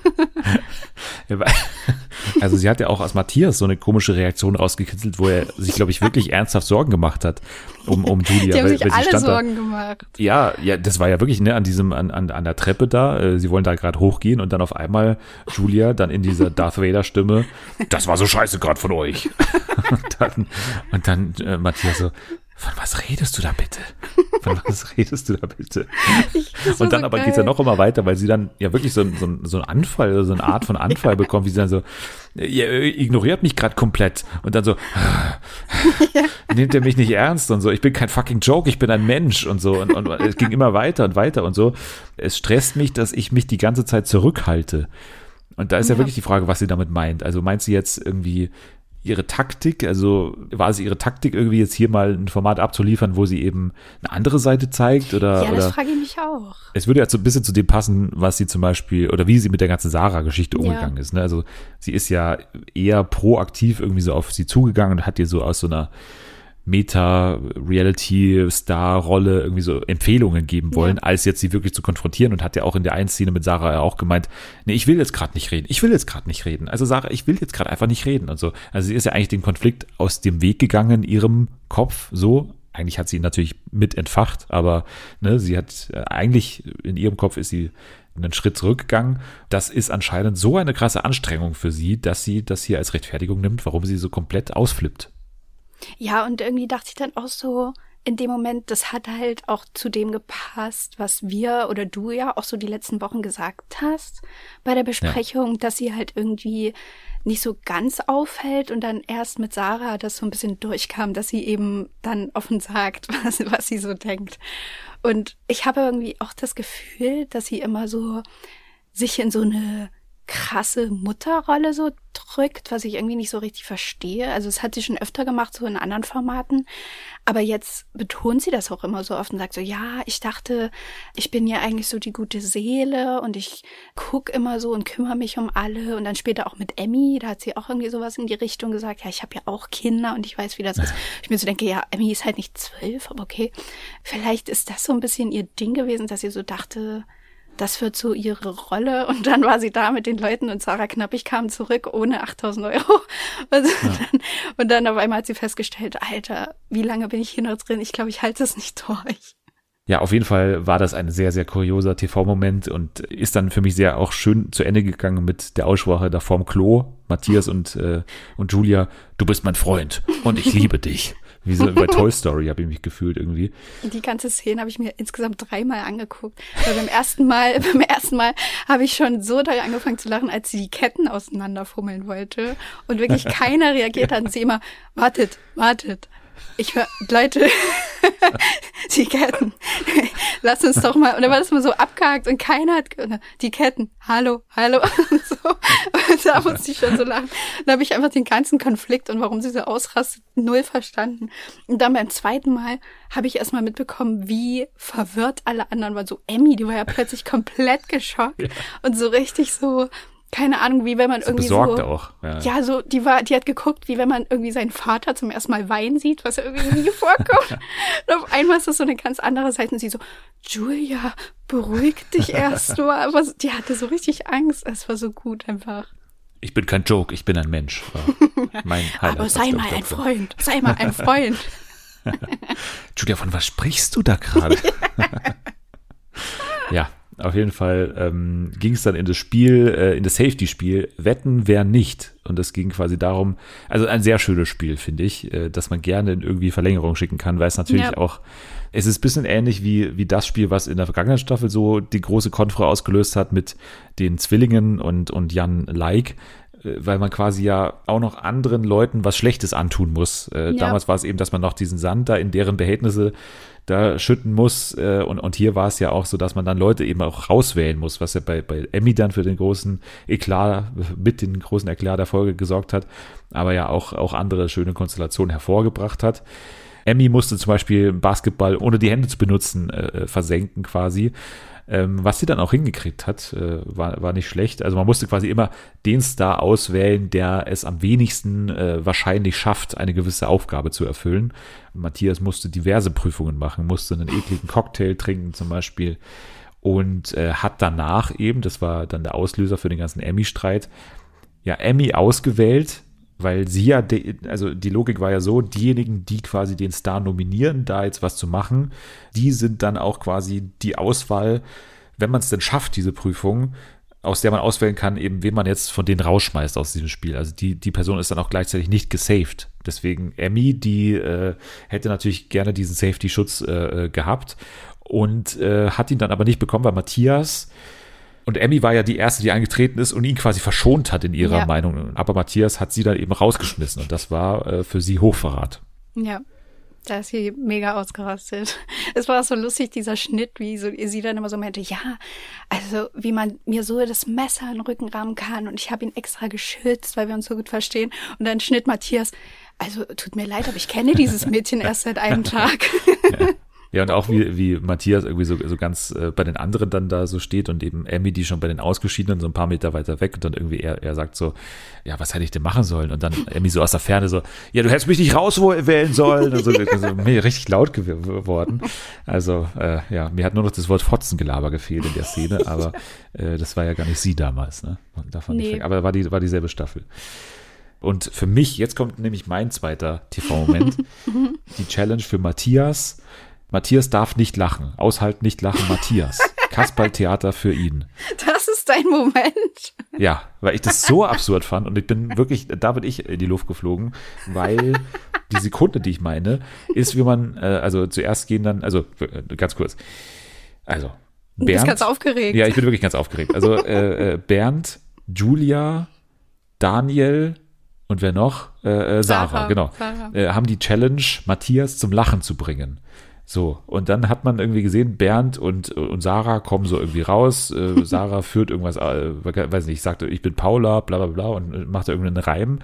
Also sie hat ja auch aus Matthias so eine komische Reaktion rausgekitzelt, wo er sich, glaube ich, wirklich ernsthaft Sorgen gemacht hat um, um Julia. Die haben weil- sich weil sie alle stand da- Sorgen gemacht. Ja, ja, das war ja wirklich ne, an diesem an, an, an der Treppe da. Äh, sie wollen da gerade hochgehen und dann auf einmal Julia dann in dieser Darth Vader Stimme. Das war so scheiße gerade von euch. und dann, und dann äh, Matthias so. Von was redest du da bitte? Von was redest du da bitte? Und dann so aber geil. geht's ja noch immer weiter, weil sie dann ja wirklich so, ein- so, ein- so einen Anfall, oder so eine Art von Anfall bekommt, wie sie dann so, ihr ignoriert mich gerade komplett. Und dann so, nehmt ihr mich nicht ernst und so, ich bin kein fucking Joke, ich bin ein Mensch und so. Und, und es ging immer weiter und weiter und so. Es stresst mich, dass ich mich die ganze Zeit zurückhalte. Und da ist ja, Ja. wirklich die Frage, was sie damit meint. Also meint sie jetzt irgendwie ihre Taktik, also war es ihre Taktik, irgendwie jetzt hier mal ein Format abzuliefern, wo sie eben eine andere Seite zeigt oder, Ja, oder das frage ich mich auch. es würde ja so ein bisschen zu dem passen, was sie zum Beispiel oder wie sie mit der ganzen Sarah-Geschichte Ja. umgegangen ist. Ne? Also sie ist ja eher proaktiv irgendwie so auf sie zugegangen und hat ihr so aus so einer Meta-Reality-Star-Rolle irgendwie so Empfehlungen geben wollen, Ja. als jetzt sie wirklich zu konfrontieren und hat ja auch in der einen Szene mit Sarah ja auch gemeint, nee, ich will jetzt gerade nicht reden, ich will jetzt gerade nicht reden. Also Sarah, ich will jetzt gerade einfach nicht reden und so. Also sie ist ja eigentlich den Konflikt aus dem Weg gegangen, in ihrem Kopf so. Eigentlich hat sie ihn natürlich mit entfacht, aber ne, sie hat äh, eigentlich in ihrem Kopf ist sie einen Schritt zurückgegangen. Das ist anscheinend so eine krasse Anstrengung für sie, dass sie das hier als Rechtfertigung nimmt, warum sie so komplett ausflippt. Ja, und irgendwie dachte ich dann auch so, in dem Moment, das hat halt auch zu dem gepasst, was wir oder du ja auch so die letzten Wochen gesagt hast bei der Besprechung, dass sie halt irgendwie nicht so ganz auffällt und dann erst mit Sarah das so ein bisschen durchkam, dass sie eben dann offen sagt, was, was sie so denkt. Und ich habe irgendwie auch das Gefühl, dass sie immer so sich in so eine krasse Mutterrolle so drückt, was ich irgendwie nicht so richtig verstehe. Also es hat sie schon öfter gemacht, so in anderen Formaten. Aber jetzt betont sie das auch immer so oft und sagt so, ja, ich dachte, ich bin ja eigentlich so die gute Seele und ich guck immer so und kümmere mich um alle. Und dann später auch mit Emmy, da hat sie auch irgendwie sowas in die Richtung gesagt, ja, ich habe ja auch Kinder und ich weiß, wie das ist. Ich mir so denke, ja, Emmy ist halt nicht zwölf, aber okay. Vielleicht ist das so ein bisschen ihr Ding gewesen, dass sie so dachte, das wird so ihre Rolle. Und dann war sie da mit den Leuten und Sarah Knappig kam zurück ohne 8000 Euro. Also Ja. dann, und dann auf einmal hat sie festgestellt, Alter, wie lange bin ich hier noch drin? Ich glaube, ich halte es nicht durch. Ja, auf jeden Fall war das ein sehr, sehr kurioser TV-Moment und ist dann für mich sehr auch schön zu Ende gegangen mit der Aussprache da vorm Klo. Matthias und, äh, und Julia, du bist mein Freund und ich liebe dich. Wie so bei Toy Story habe ich mich gefühlt irgendwie. Die ganze Szene habe ich mir insgesamt dreimal angeguckt. Weil beim ersten Mal, beim ersten Mal habe ich schon so doll angefangen zu lachen, als sie die Ketten auseinanderfummeln wollte. Und wirklich keiner reagiert hat und sie immer, wartet, wartet. Ich hör, Leute, die Ketten. Lass uns doch mal. Und dann war das mal so abgehakt und keiner hat, die Ketten. Hallo, hallo. Und so. Und da musste ich schon so lachen. Dann habe ich einfach den ganzen Konflikt und warum sie so ausrastet, null verstanden. Und dann beim zweiten Mal habe ich erst mal mitbekommen, wie verwirrt alle anderen waren. So Emmy, die war ja plötzlich komplett geschockt und so richtig so, keine Ahnung, wie wenn man irgendwie Besorgt so, auch. Ja. ja, so, die war, die hat geguckt, wie wenn man irgendwie seinen Vater zum ersten Mal weinen sieht, was ja irgendwie nie vorkommt. Und auf einmal ist das so eine ganz andere Seite und sie so, Julia, beruhig dich erst mal. Aber die hatte so richtig Angst. Es war so gut einfach. Ich bin kein Joke, ich bin ein Mensch. Mein Highlight Aber sei mal ein. Freund. Sei mal ein Freund. Julia, von was sprichst du da gerade? ja, auf jeden Fall ähm, ging es dann in das Spiel, äh, in das Safety-Spiel, wetten, wer nicht. Und es ging quasi darum, also ein sehr schönes Spiel, finde ich, äh, dass man gerne in irgendwie Verlängerung schicken kann, weil es natürlich Ja. auch, es ist ein bisschen ähnlich wie, wie das Spiel, was in der vergangenen Staffel so die große Konfra ausgelöst hat mit den Zwillingen und, und Jan Like weil man quasi ja auch noch anderen Leuten was Schlechtes antun muss. Äh, Ja. Damals war es eben, dass man noch diesen Sand da in deren Behältnisse da schütten muss. Äh, und, und hier war es ja auch so, dass man dann Leute eben auch rauswählen muss, was ja bei, bei Emmy dann für den großen Eklat, mit den großen Eklat der Folge gesorgt hat, aber ja auch, auch andere schöne Konstellationen hervorgebracht hat. Emmy musste zum Beispiel Basketball ohne die Hände zu benutzen äh, versenken quasi. Ähm, was sie dann auch hingekriegt hat, äh, war, war nicht schlecht. Also man musste quasi immer den Star auswählen, der es am wenigsten äh, wahrscheinlich schafft, eine gewisse Aufgabe zu erfüllen. Matthias musste diverse Prüfungen machen, musste einen ekligen Cocktail trinken zum Beispiel und äh, hat danach eben, das war dann der Auslöser für den ganzen Emmy-Streit, ja, Emmy ausgewählt, weil sie ja, de, also die Logik war ja so, diejenigen, die quasi den Star nominieren, da jetzt was zu machen, die sind dann auch quasi die Auswahl, wenn man es denn schafft, diese Prüfung, aus der man auswählen kann, eben wen man jetzt von denen rausschmeißt aus diesem Spiel. Also die, die Person ist dann auch gleichzeitig nicht gesaved. Deswegen Emmy, die äh, hätte natürlich gerne diesen Safety-Schutz äh, äh, gehabt und äh, hat ihn dann aber nicht bekommen, weil Matthias und Emmy war ja die erste, die eingetreten ist und ihn quasi verschont hat in ihrer Ja. Meinung. Aber Matthias hat sie dann eben rausgeschmissen und das war äh, für sie Hochverrat. Ja. Da ist sie mega ausgerastet. Es war so lustig, dieser Schnitt, wie so, sie dann immer so meinte, ja, also wie man mir so das Messer in den Rücken rammen kann und ich habe ihn extra geschützt, weil wir uns so gut verstehen. Und dann Schnitt Matthias, also tut mir leid, aber ich kenne dieses Mädchen erst seit einem Tag. Ja, und auch wie, wie Matthias irgendwie so, so ganz äh, bei den anderen dann da so steht und eben Emmy, die schon bei den Ausgeschiedenen so ein paar Meter weiter weg und dann irgendwie er, er sagt so, ja, was hätte ich denn machen sollen? Und dann Emmy so aus der Ferne so, ja, du hättest mich nicht rauswählen sollen. Und so, so mir richtig laut geworden. Also, äh, ja, mir hat nur noch das Wort Fotzengelaber gefehlt in der Szene, aber äh, das war ja gar nicht sie damals, ne? Davon Nee. nicht, aber war die, war dieselbe Staffel. Und für mich, jetzt kommt nämlich mein zweiter TV-Moment, die Challenge für Matthias. Matthias darf nicht lachen. Aushalten, nicht lachen, Matthias. Kasperl-Theater für ihn. Das ist dein Moment. Ja, weil ich das so absurd fand und ich bin wirklich, da bin ich in die Luft geflogen, weil die Sekunde, die ich meine, ist, wie man, äh, also zuerst gehen dann, also äh, ganz kurz, also Du bist Bernd, ganz aufgeregt. ja, ich bin wirklich ganz aufgeregt. Also äh, äh, Bernd, Julia, Daniel und wer noch? Äh, äh, Sarah, Sarah, genau. Sarah. Äh, haben die Challenge, Matthias zum Lachen zu bringen. So, und dann hat man irgendwie gesehen, Bernd und, und Sarah kommen so irgendwie raus. Äh, Sarah führt irgendwas, äh, weiß nicht, sagt, ich bin Paula, bla bla bla und macht da irgendeinen Reim.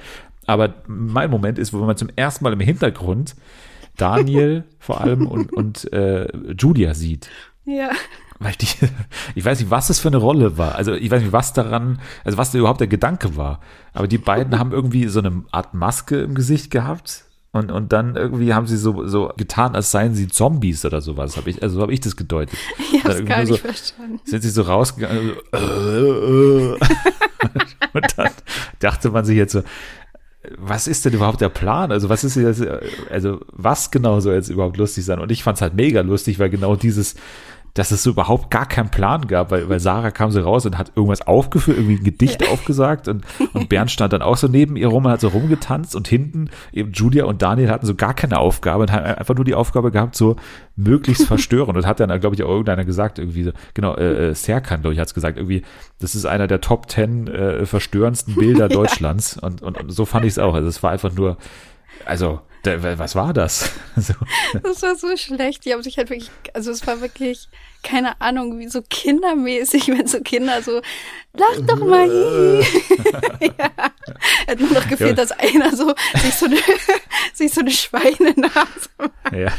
Aber mein Moment ist, wo man zum ersten Mal im Hintergrund Daniel vor allem und, und äh, Julia sieht. Ja. Weil die, ich weiß nicht, was das für eine Rolle war. Also ich weiß nicht, was daran, also was da überhaupt der Gedanke war. Aber die beiden haben irgendwie so eine Art Maske im Gesicht gehabt. Und, und dann irgendwie haben sie so, so getan, als seien sie Zombies oder sowas. Hab ich, also so habe ich das gedeutet. Ich hab's gar so, nicht verstanden. Sind sie so rausgegangen. So, äh, äh. und dann dachte man sich jetzt so, was ist denn überhaupt der Plan? Also was ist jetzt, also was genau soll jetzt überhaupt lustig sein? Und ich fand es halt mega lustig, weil genau dieses, dass es so überhaupt gar keinen Plan gab, weil, weil Sarah kam so raus und hat irgendwas aufgeführt, irgendwie ein Gedicht aufgesagt und, und Bernd stand dann auch so neben ihr rum und hat so rumgetanzt und hinten eben Julia und Daniel hatten so gar keine Aufgabe und haben einfach nur die Aufgabe gehabt, so möglichst verstören und hat dann, glaube ich, auch irgendeiner gesagt, irgendwie so, genau, äh, äh, Serkan, glaube ich, hat es gesagt, irgendwie, das ist einer der Top Ten äh, verstörendsten Bilder Deutschlands. Und, und, und so fand ich es auch. Also es war einfach nur, also, da, was war das? So. Das war so schlecht. Die haben sich halt wirklich, also es war wirklich, keine Ahnung, wie so kindermäßig, wenn so Kinder so, lach doch mal hier. ja. Hätte nur noch gefehlt, Ja. dass einer so sich so eine, sich so eine Schweinenase macht. Ja.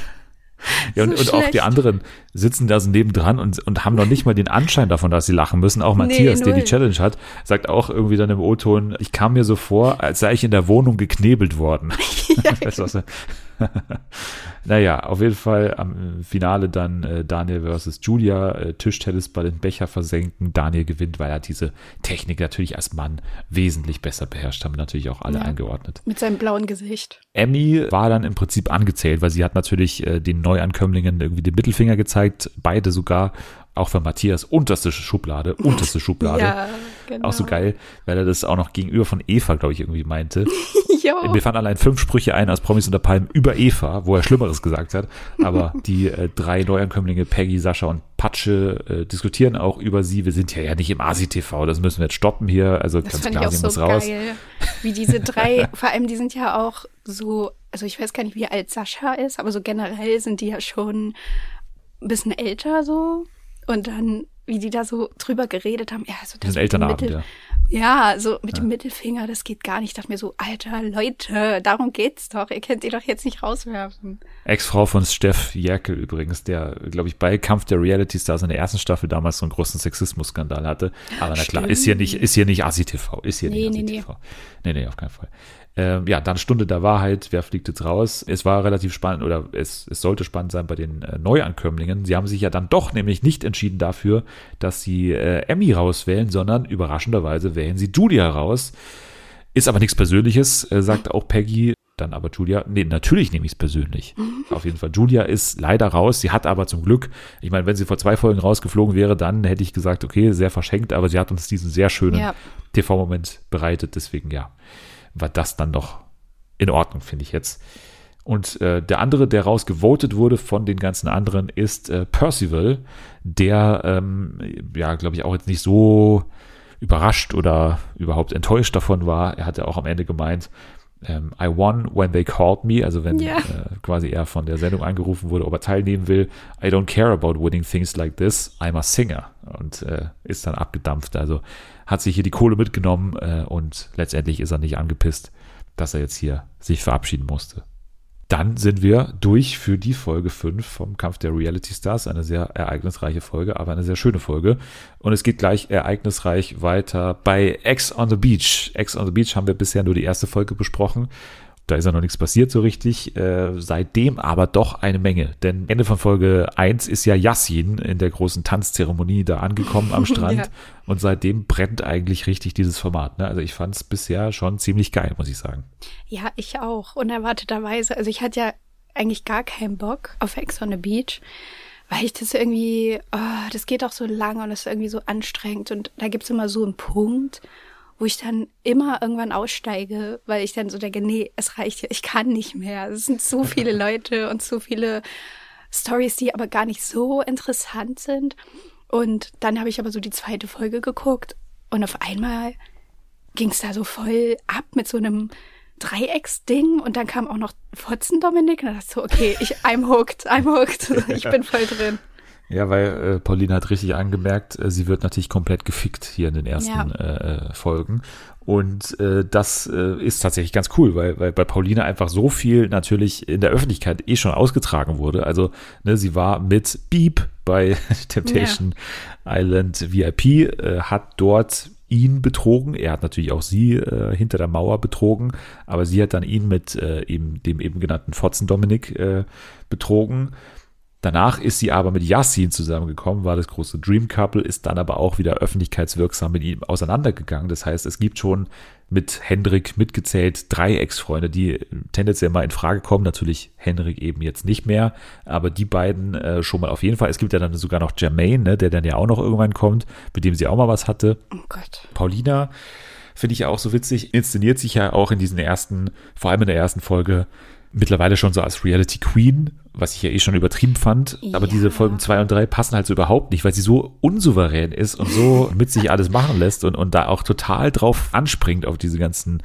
Ja, und, So und auch die anderen sitzen da so nebendran und, und haben noch nicht mal den Anschein davon, dass sie lachen müssen. Auch Matthias, der die. Challenge hat, sagt auch irgendwie dann im O-Ton, ich kam mir so vor, als sei ich in der Wohnung geknebelt worden. Weißt du, was er- naja, auf jeden Fall am Finale dann äh, Daniel versus Julia, äh, Tischtennisball in Becher versenken. Daniel gewinnt, weil er diese Technik natürlich als Mann wesentlich besser beherrscht, haben natürlich auch alle Ja. eingeordnet. Mit seinem blauen Gesicht. Emmy war dann im Prinzip angezählt, weil sie hat natürlich äh, den Neuankömmlingen irgendwie den Mittelfinger gezeigt, beide sogar, auch für Matthias unterste Schublade, unterste Schublade. Ja, genau. Auch so geil, weil er das auch noch gegenüber von Eva, glaube ich, irgendwie meinte. Jo. Mir fallen allein fünf Sprüche ein aus Promis unter Palmen über Eva, wo er Schlimmeres gesagt hat. Aber die äh, drei Neuankömmlinge, Peggy, Sascha und Patsche, äh, diskutieren auch über sie. Wir sind ja ja nicht im ASI-TV, das müssen wir jetzt stoppen hier. Also Das ganz fand ich klar, auch sie muss so raus. geil. Wie diese drei, vor allem die sind ja auch so, also ich weiß gar nicht, wie alt Sascha ist, aber so generell sind die ja schon ein bisschen älter so. Und dann, wie die da so drüber geredet haben, ja, so das dem Elternabend, Mittel- ja. Ja, so mit dem Mittelfinger, das geht gar nicht. Ich dachte mir so, alter Leute, darum geht's doch. Ihr könnt die doch jetzt nicht rauswerfen. Ex-Frau von Steff Jerkel übrigens, der, glaube ich, bei Kampf der Reality Stars in der ersten Staffel damals so einen großen Sexismus-Skandal hatte. Aber na klar, Stimmt. ist hier nicht, ist hier nicht ASI-TV, ist hier Nee, nicht nee, ASI-TV. Nee, nee, auf keinen Fall. Ähm, ja, dann Stunde der Wahrheit, wer fliegt jetzt raus? Es war relativ spannend oder es, es sollte spannend sein bei den äh, Neuankömmlingen. Sie haben sich ja dann doch nämlich nicht entschieden dafür, dass sie äh, Emmy rauswählen, sondern überraschenderweise wählen sie Julia raus. Ist aber nichts Persönliches, äh, sagt auch Peggy. Dann aber Julia, nee, natürlich nehme ich es persönlich. Auf jeden Fall. Julia ist leider raus. Sie hat aber zum Glück, ich meine, wenn sie vor zwei Folgen rausgeflogen wäre, dann hätte ich gesagt, okay, sehr verschenkt, aber sie hat uns diesen sehr schönen Ja. TV-Moment bereitet. Deswegen, ja, war das dann doch in Ordnung, finde ich jetzt. Und äh, der andere, der rausgevotet wurde von den ganzen anderen, ist äh, Percival, der, ähm, ja, glaube ich, auch jetzt nicht so überrascht oder überhaupt enttäuscht davon war. Er hatte auch am Ende gemeint, ähm, I won when they called me, also wenn Ja. äh, quasi er von der Sendung angerufen wurde, ob er teilnehmen will. I don't care about winning things like this, I'm a singer. Und äh, ist dann abgedampft. Also hat sich hier die Kohle mitgenommen äh, und letztendlich ist er nicht angepisst, dass er jetzt hier sich verabschieden musste. Dann sind wir durch für die Folge 5 vom Kampf der Reality Stars. Eine sehr ereignisreiche Folge, aber eine sehr schöne Folge. Und es geht gleich ereignisreich weiter bei Ex on the Beach. Ex on the Beach haben wir bisher nur die erste Folge besprochen. Da ist ja noch nichts passiert so richtig. Äh, seitdem aber doch eine Menge. Denn Ende von Folge 1 ist ja Yassin in der großen Tanzzeremonie da angekommen am Strand. Ja. Und seitdem brennt eigentlich richtig dieses Format. Ne? Also ich fand es bisher schon ziemlich geil, muss ich sagen. Ja, ich auch. Unerwarteterweise. Also ich hatte ja eigentlich gar keinen Bock auf Ex on the Beach, weil ich das irgendwie, oh, das geht auch so lang und das ist irgendwie so anstrengend. Und da gibt's immer so einen Punkt, wo ich dann immer irgendwann aussteige, weil ich dann so denke, nee, es reicht ja, ich kann nicht mehr. Es sind so viele Leute und so viele Stories, die aber gar nicht so interessant sind. Und dann habe ich aber so die zweite Folge geguckt und auf einmal ging es da so voll ab mit so einem Dreiecksding und dann kam auch noch Fotzen Dominik und dann dachte ich so, okay, ich, I'm hooked, I'm hooked. Ich bin voll drin. Ja, weil äh, Pauline hat richtig angemerkt, äh, sie wird natürlich komplett gefickt hier in den ersten Ja. äh, äh, Folgen. Und äh, das äh, ist tatsächlich ganz cool, weil, weil bei Pauline einfach so viel natürlich in der Öffentlichkeit eh schon ausgetragen wurde. Also ne, sie war mit Beep bei Temptation Island VIP, äh, hat dort ihn betrogen. Er hat natürlich auch sie äh, hinter der Mauer betrogen, aber sie hat dann ihn mit äh, eben, dem eben genannten Fotzen Dominik äh, betrogen. Danach ist sie aber mit Yassin zusammengekommen, war das große Dream Couple, ist dann aber auch wieder öffentlichkeitswirksam mit ihm auseinandergegangen. Das heißt, es gibt schon mit Hendrik mitgezählt drei Ex-Freunde, die tendenziell mal in Frage kommen. Natürlich Hendrik eben jetzt nicht mehr, aber die beiden äh, schon mal auf jeden Fall. Es gibt ja dann sogar noch Jermaine, ne, der dann ja auch noch irgendwann kommt, mit dem sie auch mal was hatte. Oh Gott. Paulina finde ich auch so witzig, inszeniert sich ja auch in diesen ersten, vor allem in der ersten Folge, mittlerweile schon so als Reality Queen, was ich ja eh schon übertrieben fand. Aber Ja. diese Folgen zwei und drei passen halt so überhaupt nicht, weil sie so unsouverän ist und so mit sich alles machen lässt und, und da auch total drauf anspringt auf diese ganzen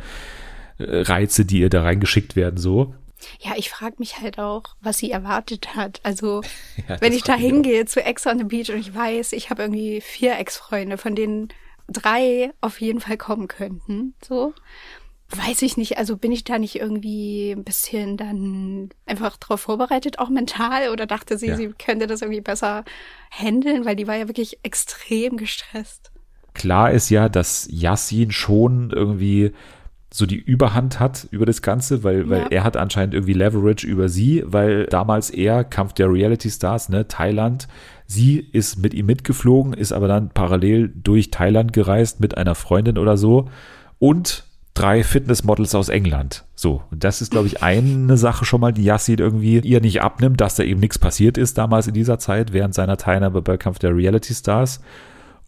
äh, Reize, die ihr da reingeschickt werden, so. Ja, ich frage mich halt auch, was sie erwartet hat. Also, Ja, wenn ich da auch. hingehe zu Ex on the Beach und ich weiß, ich habe irgendwie vier Ex-Freunde, von denen drei auf jeden Fall kommen könnten, so. Weiß ich nicht, also bin ich da nicht irgendwie ein bisschen dann einfach drauf vorbereitet, auch mental, oder dachte sie, Ja. sie könnte das irgendwie besser handeln, weil die war ja wirklich extrem gestresst. klar ist ja, dass Yassin schon irgendwie so die Überhand hat über das Ganze, weil, weil Ja. er hat anscheinend irgendwie Leverage über sie, weil damals er, Kampf der Reality Stars, ne, Thailand, sie ist mit ihm mitgeflogen, ist aber dann parallel durch Thailand gereist mit einer Freundin oder so und drei Fitnessmodels aus England. So, und das ist, glaube ich, eine Sache schon mal, die Yassin irgendwie ihr nicht abnimmt, dass da eben nichts passiert ist damals in dieser Zeit, während seiner Teilnahme bei Kampf der Reality Stars.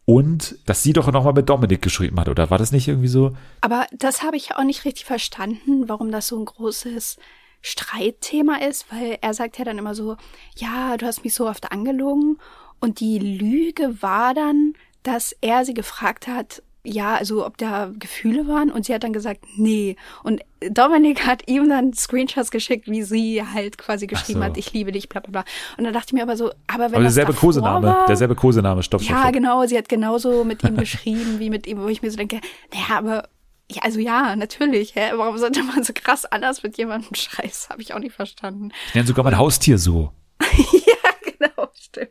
Und dass sie doch nochmal mit Dominik geschrieben hat, oder war das nicht irgendwie so? Aber das habe ich auch nicht richtig verstanden, warum das so ein großes Streitthema ist, weil er sagt ja dann immer so, ja, du hast mich so oft angelogen. Und die Lüge war dann, dass er sie gefragt hat, ja, also ob da Gefühle waren und sie hat dann gesagt, nee. Und Dominik hat ihm dann Screenshots geschickt, wie sie halt quasi geschrieben so. hat, ich liebe dich, bla bla bla. Und dann dachte ich mir aber so, aber wenn Aber derselbe Kosename, war, derselbe Kosename, stopp, stopp, ja, stopp. genau. Sie hat genauso mit ihm geschrieben, wie mit ihm, wo ich mir so denke, naja, aber, ja, also ja, natürlich. Hä? Warum sollte man so krass anders mit jemandem scheiß? Habe ich auch nicht verstanden. Ich nenne sogar mein Haustier so. stimmt.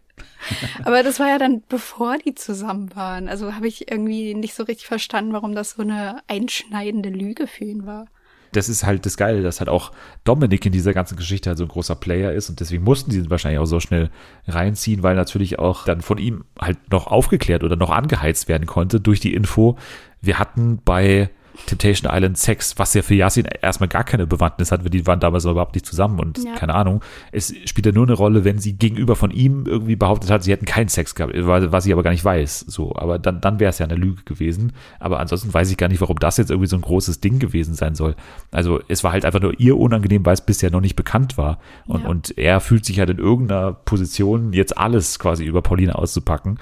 Aber das war ja dann, bevor die zusammen waren. Also habe ich irgendwie nicht so richtig verstanden, warum das so eine einschneidende Lüge für ihn war. Das ist halt das Geile, dass halt auch Dominik in dieser ganzen Geschichte halt so ein großer Player ist und deswegen mussten die ihn wahrscheinlich auch so schnell reinziehen, weil natürlich auch dann von ihm halt noch aufgeklärt oder noch angeheizt werden konnte durch die Info. Wir hatten bei Temptation Island Sex, was ja für Yasin erstmal gar keine Bewandtnis hat, weil die waren damals überhaupt nicht zusammen und Ja. keine Ahnung. Es spielt ja nur eine Rolle, wenn sie gegenüber von ihm irgendwie behauptet hat, sie hätten keinen Sex gehabt, was sie aber gar nicht weiß. So, aber dann, dann wäre es ja eine Lüge gewesen. Aber ansonsten weiß ich gar nicht, warum das jetzt irgendwie so ein großes Ding gewesen sein soll. Also es war halt einfach nur ihr unangenehm, weil es bisher noch nicht bekannt war. Und, Ja. und er fühlt sich halt in irgendeiner Position, jetzt alles quasi über Pauline auszupacken.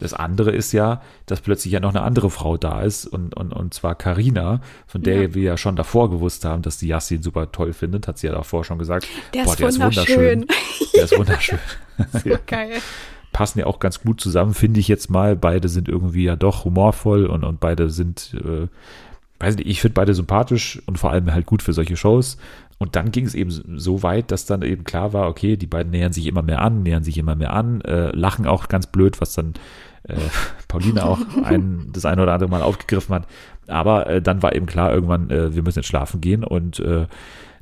Das andere ist ja, dass plötzlich ja noch eine andere Frau da ist und, und, und zwar Karina, von der Ja. wir ja schon davor gewusst haben, dass die Yassin super toll findet, hat sie ja davor schon gesagt. Der Boah, ist der ist wunderschön. Der ist wunderschön. So geil. Passen ja auch ganz gut zusammen, finde ich jetzt mal. Beide sind irgendwie ja doch humorvoll und, und beide sind, äh, weiß nicht, ich finde beide sympathisch und vor allem halt gut für solche Shows. Und dann ging es eben so weit, dass dann eben klar war, okay, die beiden nähern sich immer mehr an, nähern sich immer mehr an, äh, lachen auch ganz blöd, was dann äh, Pauline auch ein, das eine oder andere Mal aufgegriffen hat. Aber äh, dann war eben klar, irgendwann, äh, wir müssen jetzt schlafen gehen und äh,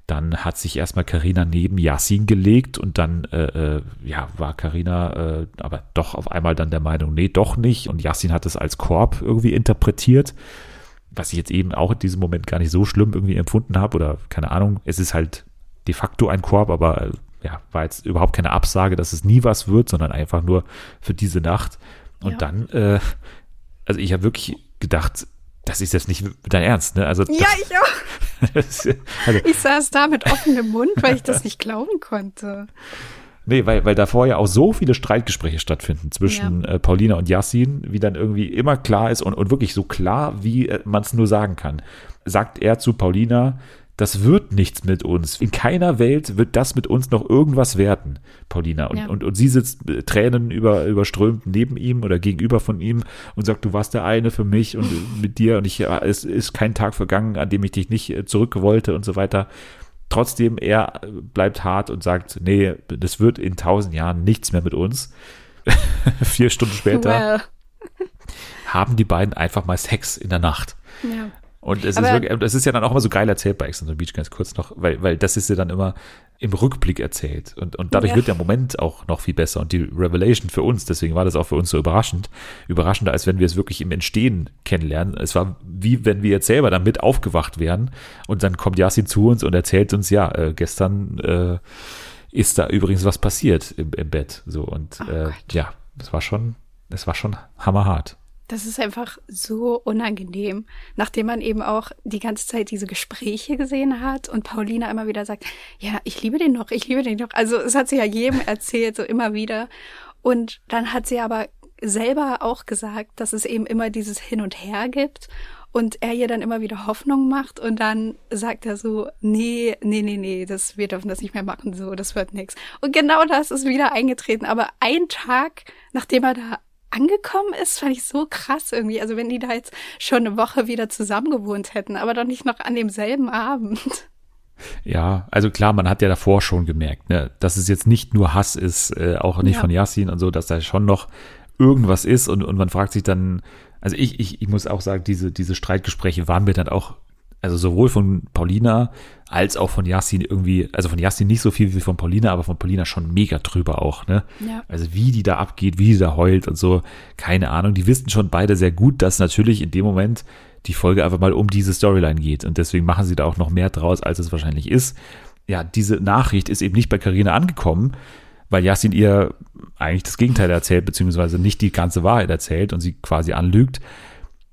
dann hat sich erstmal Karina neben Yassin gelegt und dann äh, äh, ja war Karina äh, aber doch auf einmal dann der Meinung, nee, doch nicht. Und Yassin hat es als Korb irgendwie interpretiert, was ich jetzt eben auch in diesem Moment gar nicht so schlimm irgendwie empfunden habe oder keine Ahnung, es ist halt de facto ein Korb, aber äh, ja, war jetzt überhaupt keine Absage, dass es nie was wird, sondern einfach nur für diese Nacht und Ja. dann äh, also ich habe wirklich gedacht, das ist jetzt nicht dein Ernst, ne? Also Ja, ich auch. das, also, Ich saß da mit offenem Mund, weil ich das nicht glauben konnte. Nee, weil, weil davor ja auch so viele Streitgespräche stattfinden zwischen äh, Paulina und Yassin, wie dann irgendwie immer klar ist und, und wirklich so klar, wie äh, man es nur sagen kann. Sagt er zu Paulina, das wird nichts mit uns. In keiner Welt wird das mit uns noch irgendwas werden, Paulina. Und, Ja. und, und sie sitzt äh, Tränen über, überströmt neben ihm oder gegenüber von ihm und sagt, du warst der eine für mich und äh, mit dir und ich, ja, es ist kein Tag vergangen, an dem ich dich nicht äh, zurück wollte und so weiter. Trotzdem, er bleibt hart und sagt, nee, das wird in tausend Jahren nichts mehr mit uns. Vier Stunden später Well, haben die beiden einfach mal Sex in der Nacht. ja. Und es ist, wirklich, das ist ja dann auch immer so geil erzählt bei Ex on the Beach, ganz kurz noch, weil, weil das ist ja dann immer im Rückblick erzählt. Und, und dadurch Ja. wird der Moment auch noch viel besser. Und die Revelation für uns, deswegen war das auch für uns so überraschend, überraschender, als wenn wir es wirklich im Entstehen kennenlernen. Es war wie wenn wir jetzt selber damit aufgewacht wären. Und dann kommt Yasin zu uns und erzählt uns, ja, äh, gestern äh, ist da übrigens was passiert im, im Bett. So, und Oh äh, ja, es war schon, es war schon hammerhart. Das ist einfach so unangenehm, nachdem man eben auch die ganze Zeit diese Gespräche gesehen hat und Paulina immer wieder sagt, ja, ich liebe den noch, ich liebe den noch. Also es hat sie ja jedem erzählt, so immer wieder. Und dann hat sie aber selber auch gesagt, dass es eben immer dieses Hin und Her gibt und er ihr dann immer wieder Hoffnung macht und dann sagt er so, nee, nee, nee, nee, das, wir dürfen das nicht mehr machen, so, das wird nix. Und genau das ist wieder eingetreten, aber ein Tag, nachdem er da angekommen ist, fand ich so krass irgendwie. Also wenn die da jetzt schon eine Woche wieder zusammen gewohnt hätten, aber doch nicht noch an demselben Abend. Ja, also klar, man hat ja davor schon gemerkt, ne, dass es jetzt nicht nur Hass ist, äh, auch nicht Ja. von Yassin und so, dass da schon noch irgendwas ist und, und man fragt sich dann, also ich, ich, ich muss auch sagen, diese, diese Streitgespräche waren mir dann auch, also sowohl von Paulina als auch von Yassin irgendwie, also von Yassin nicht so viel wie von Paulina, aber von Paulina schon mega drüber auch, ne? Ja. Also wie die da abgeht, wie die da heult und so, keine Ahnung. Die wissen schon beide sehr gut, dass natürlich in dem Moment die Folge einfach mal um diese Storyline geht. Und deswegen machen sie da auch noch mehr draus, als es wahrscheinlich ist. Ja, diese Nachricht ist eben nicht bei Karina angekommen, weil Yassin ihr eigentlich das Gegenteil erzählt, beziehungsweise nicht die ganze Wahrheit erzählt und sie quasi anlügt.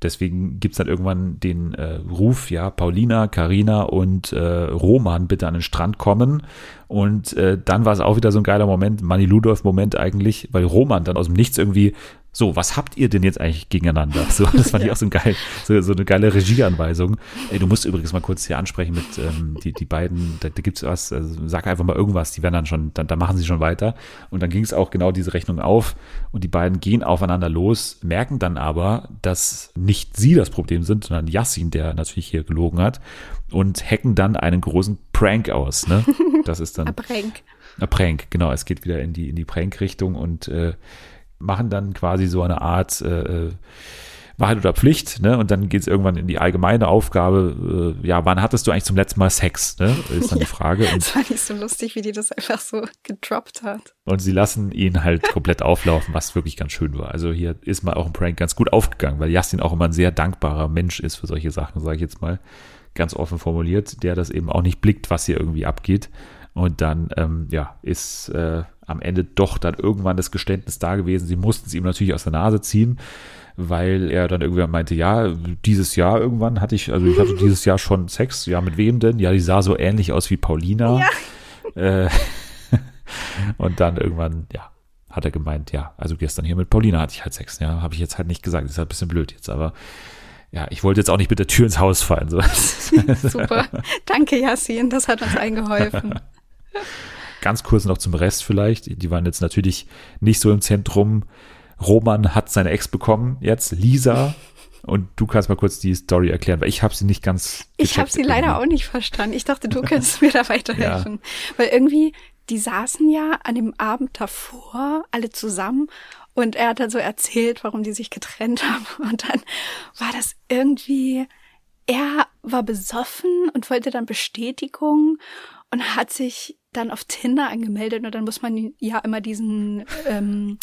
Deswegen gibt's dann irgendwann den äh, Ruf, ja, Paulina, Karina und äh, Roman bitte an den Strand kommen. Und äh, dann war es auch wieder so ein geiler Moment, Manny Ludolf-Moment eigentlich, weil Roman dann aus dem Nichts irgendwie, so, was habt ihr denn jetzt eigentlich gegeneinander? So, das fand ich auch so, ein geil, so, so eine geile Regieanweisung. Ey, du musst übrigens mal kurz hier ansprechen mit ähm, die, die beiden, da, da gibt's was, also sag einfach mal irgendwas, die werden dann schon, dann, dann machen sie schon weiter. Und dann ging es auch genau diese Rechnung auf und die beiden gehen aufeinander los, merken dann aber, dass nicht sie das Problem sind, sondern Yassin, der natürlich hier gelogen hat und hacken dann einen großen Prank aus. Ne? Das ist dann Abrenk. ein Prank, genau. Es geht wieder in die, in die Prank-Richtung und äh, machen dann quasi so eine Art äh, äh, Wahrheit oder Pflicht, ne? Und dann geht es irgendwann in die allgemeine Aufgabe, äh, ja, wann hattest du eigentlich zum letzten Mal Sex, ne? Ist dann die Frage. Und, Das fand ich so lustig, wie die das einfach so gedroppt hat. und sie lassen ihn halt komplett auflaufen, was wirklich ganz schön war. Also hier ist mal auch ein Prank ganz gut aufgegangen, weil Justin auch immer ein sehr dankbarer Mensch ist für solche Sachen, sage ich jetzt mal ganz offen formuliert, der das eben auch nicht blickt, was hier irgendwie abgeht. Und dann, ähm, ja, ist äh, am Ende doch dann irgendwann das Geständnis da gewesen. Sie mussten es ihm natürlich aus der Nase ziehen, weil er dann irgendwann meinte, ja, dieses Jahr irgendwann hatte ich, also ich hatte dieses Jahr schon Sex. Ja, mit wem denn? Ja, die sah so ähnlich aus wie Paulina. Äh, und dann irgendwann, ja, hat er gemeint, ja, also gestern hier mit Paulina hatte ich halt Sex. Ja, habe ich jetzt halt nicht gesagt. Das ist halt ein bisschen blöd jetzt, aber ja, ich wollte jetzt auch nicht mit der Tür ins Haus fallen. So. Super. Danke, Yasin, das hat uns eingeholfen. Ganz kurz noch zum Rest vielleicht. Die waren jetzt natürlich nicht so im Zentrum. Roman hat seine Ex bekommen, jetzt Lisa. Und du kannst mal kurz die Story erklären, weil ich habe sie nicht ganz. Ich habe sie leider irgendwie. auch nicht verstanden. Ich dachte, du könntest mir da weiterhelfen. Weil irgendwie, die saßen ja an dem Abend davor alle zusammen und er hat dann so erzählt, warum die sich getrennt haben. Und dann war das irgendwie, er war besoffen und wollte dann Bestätigung und hat sich dann auf Tinder angemeldet und dann muss man ja immer diesen ähm,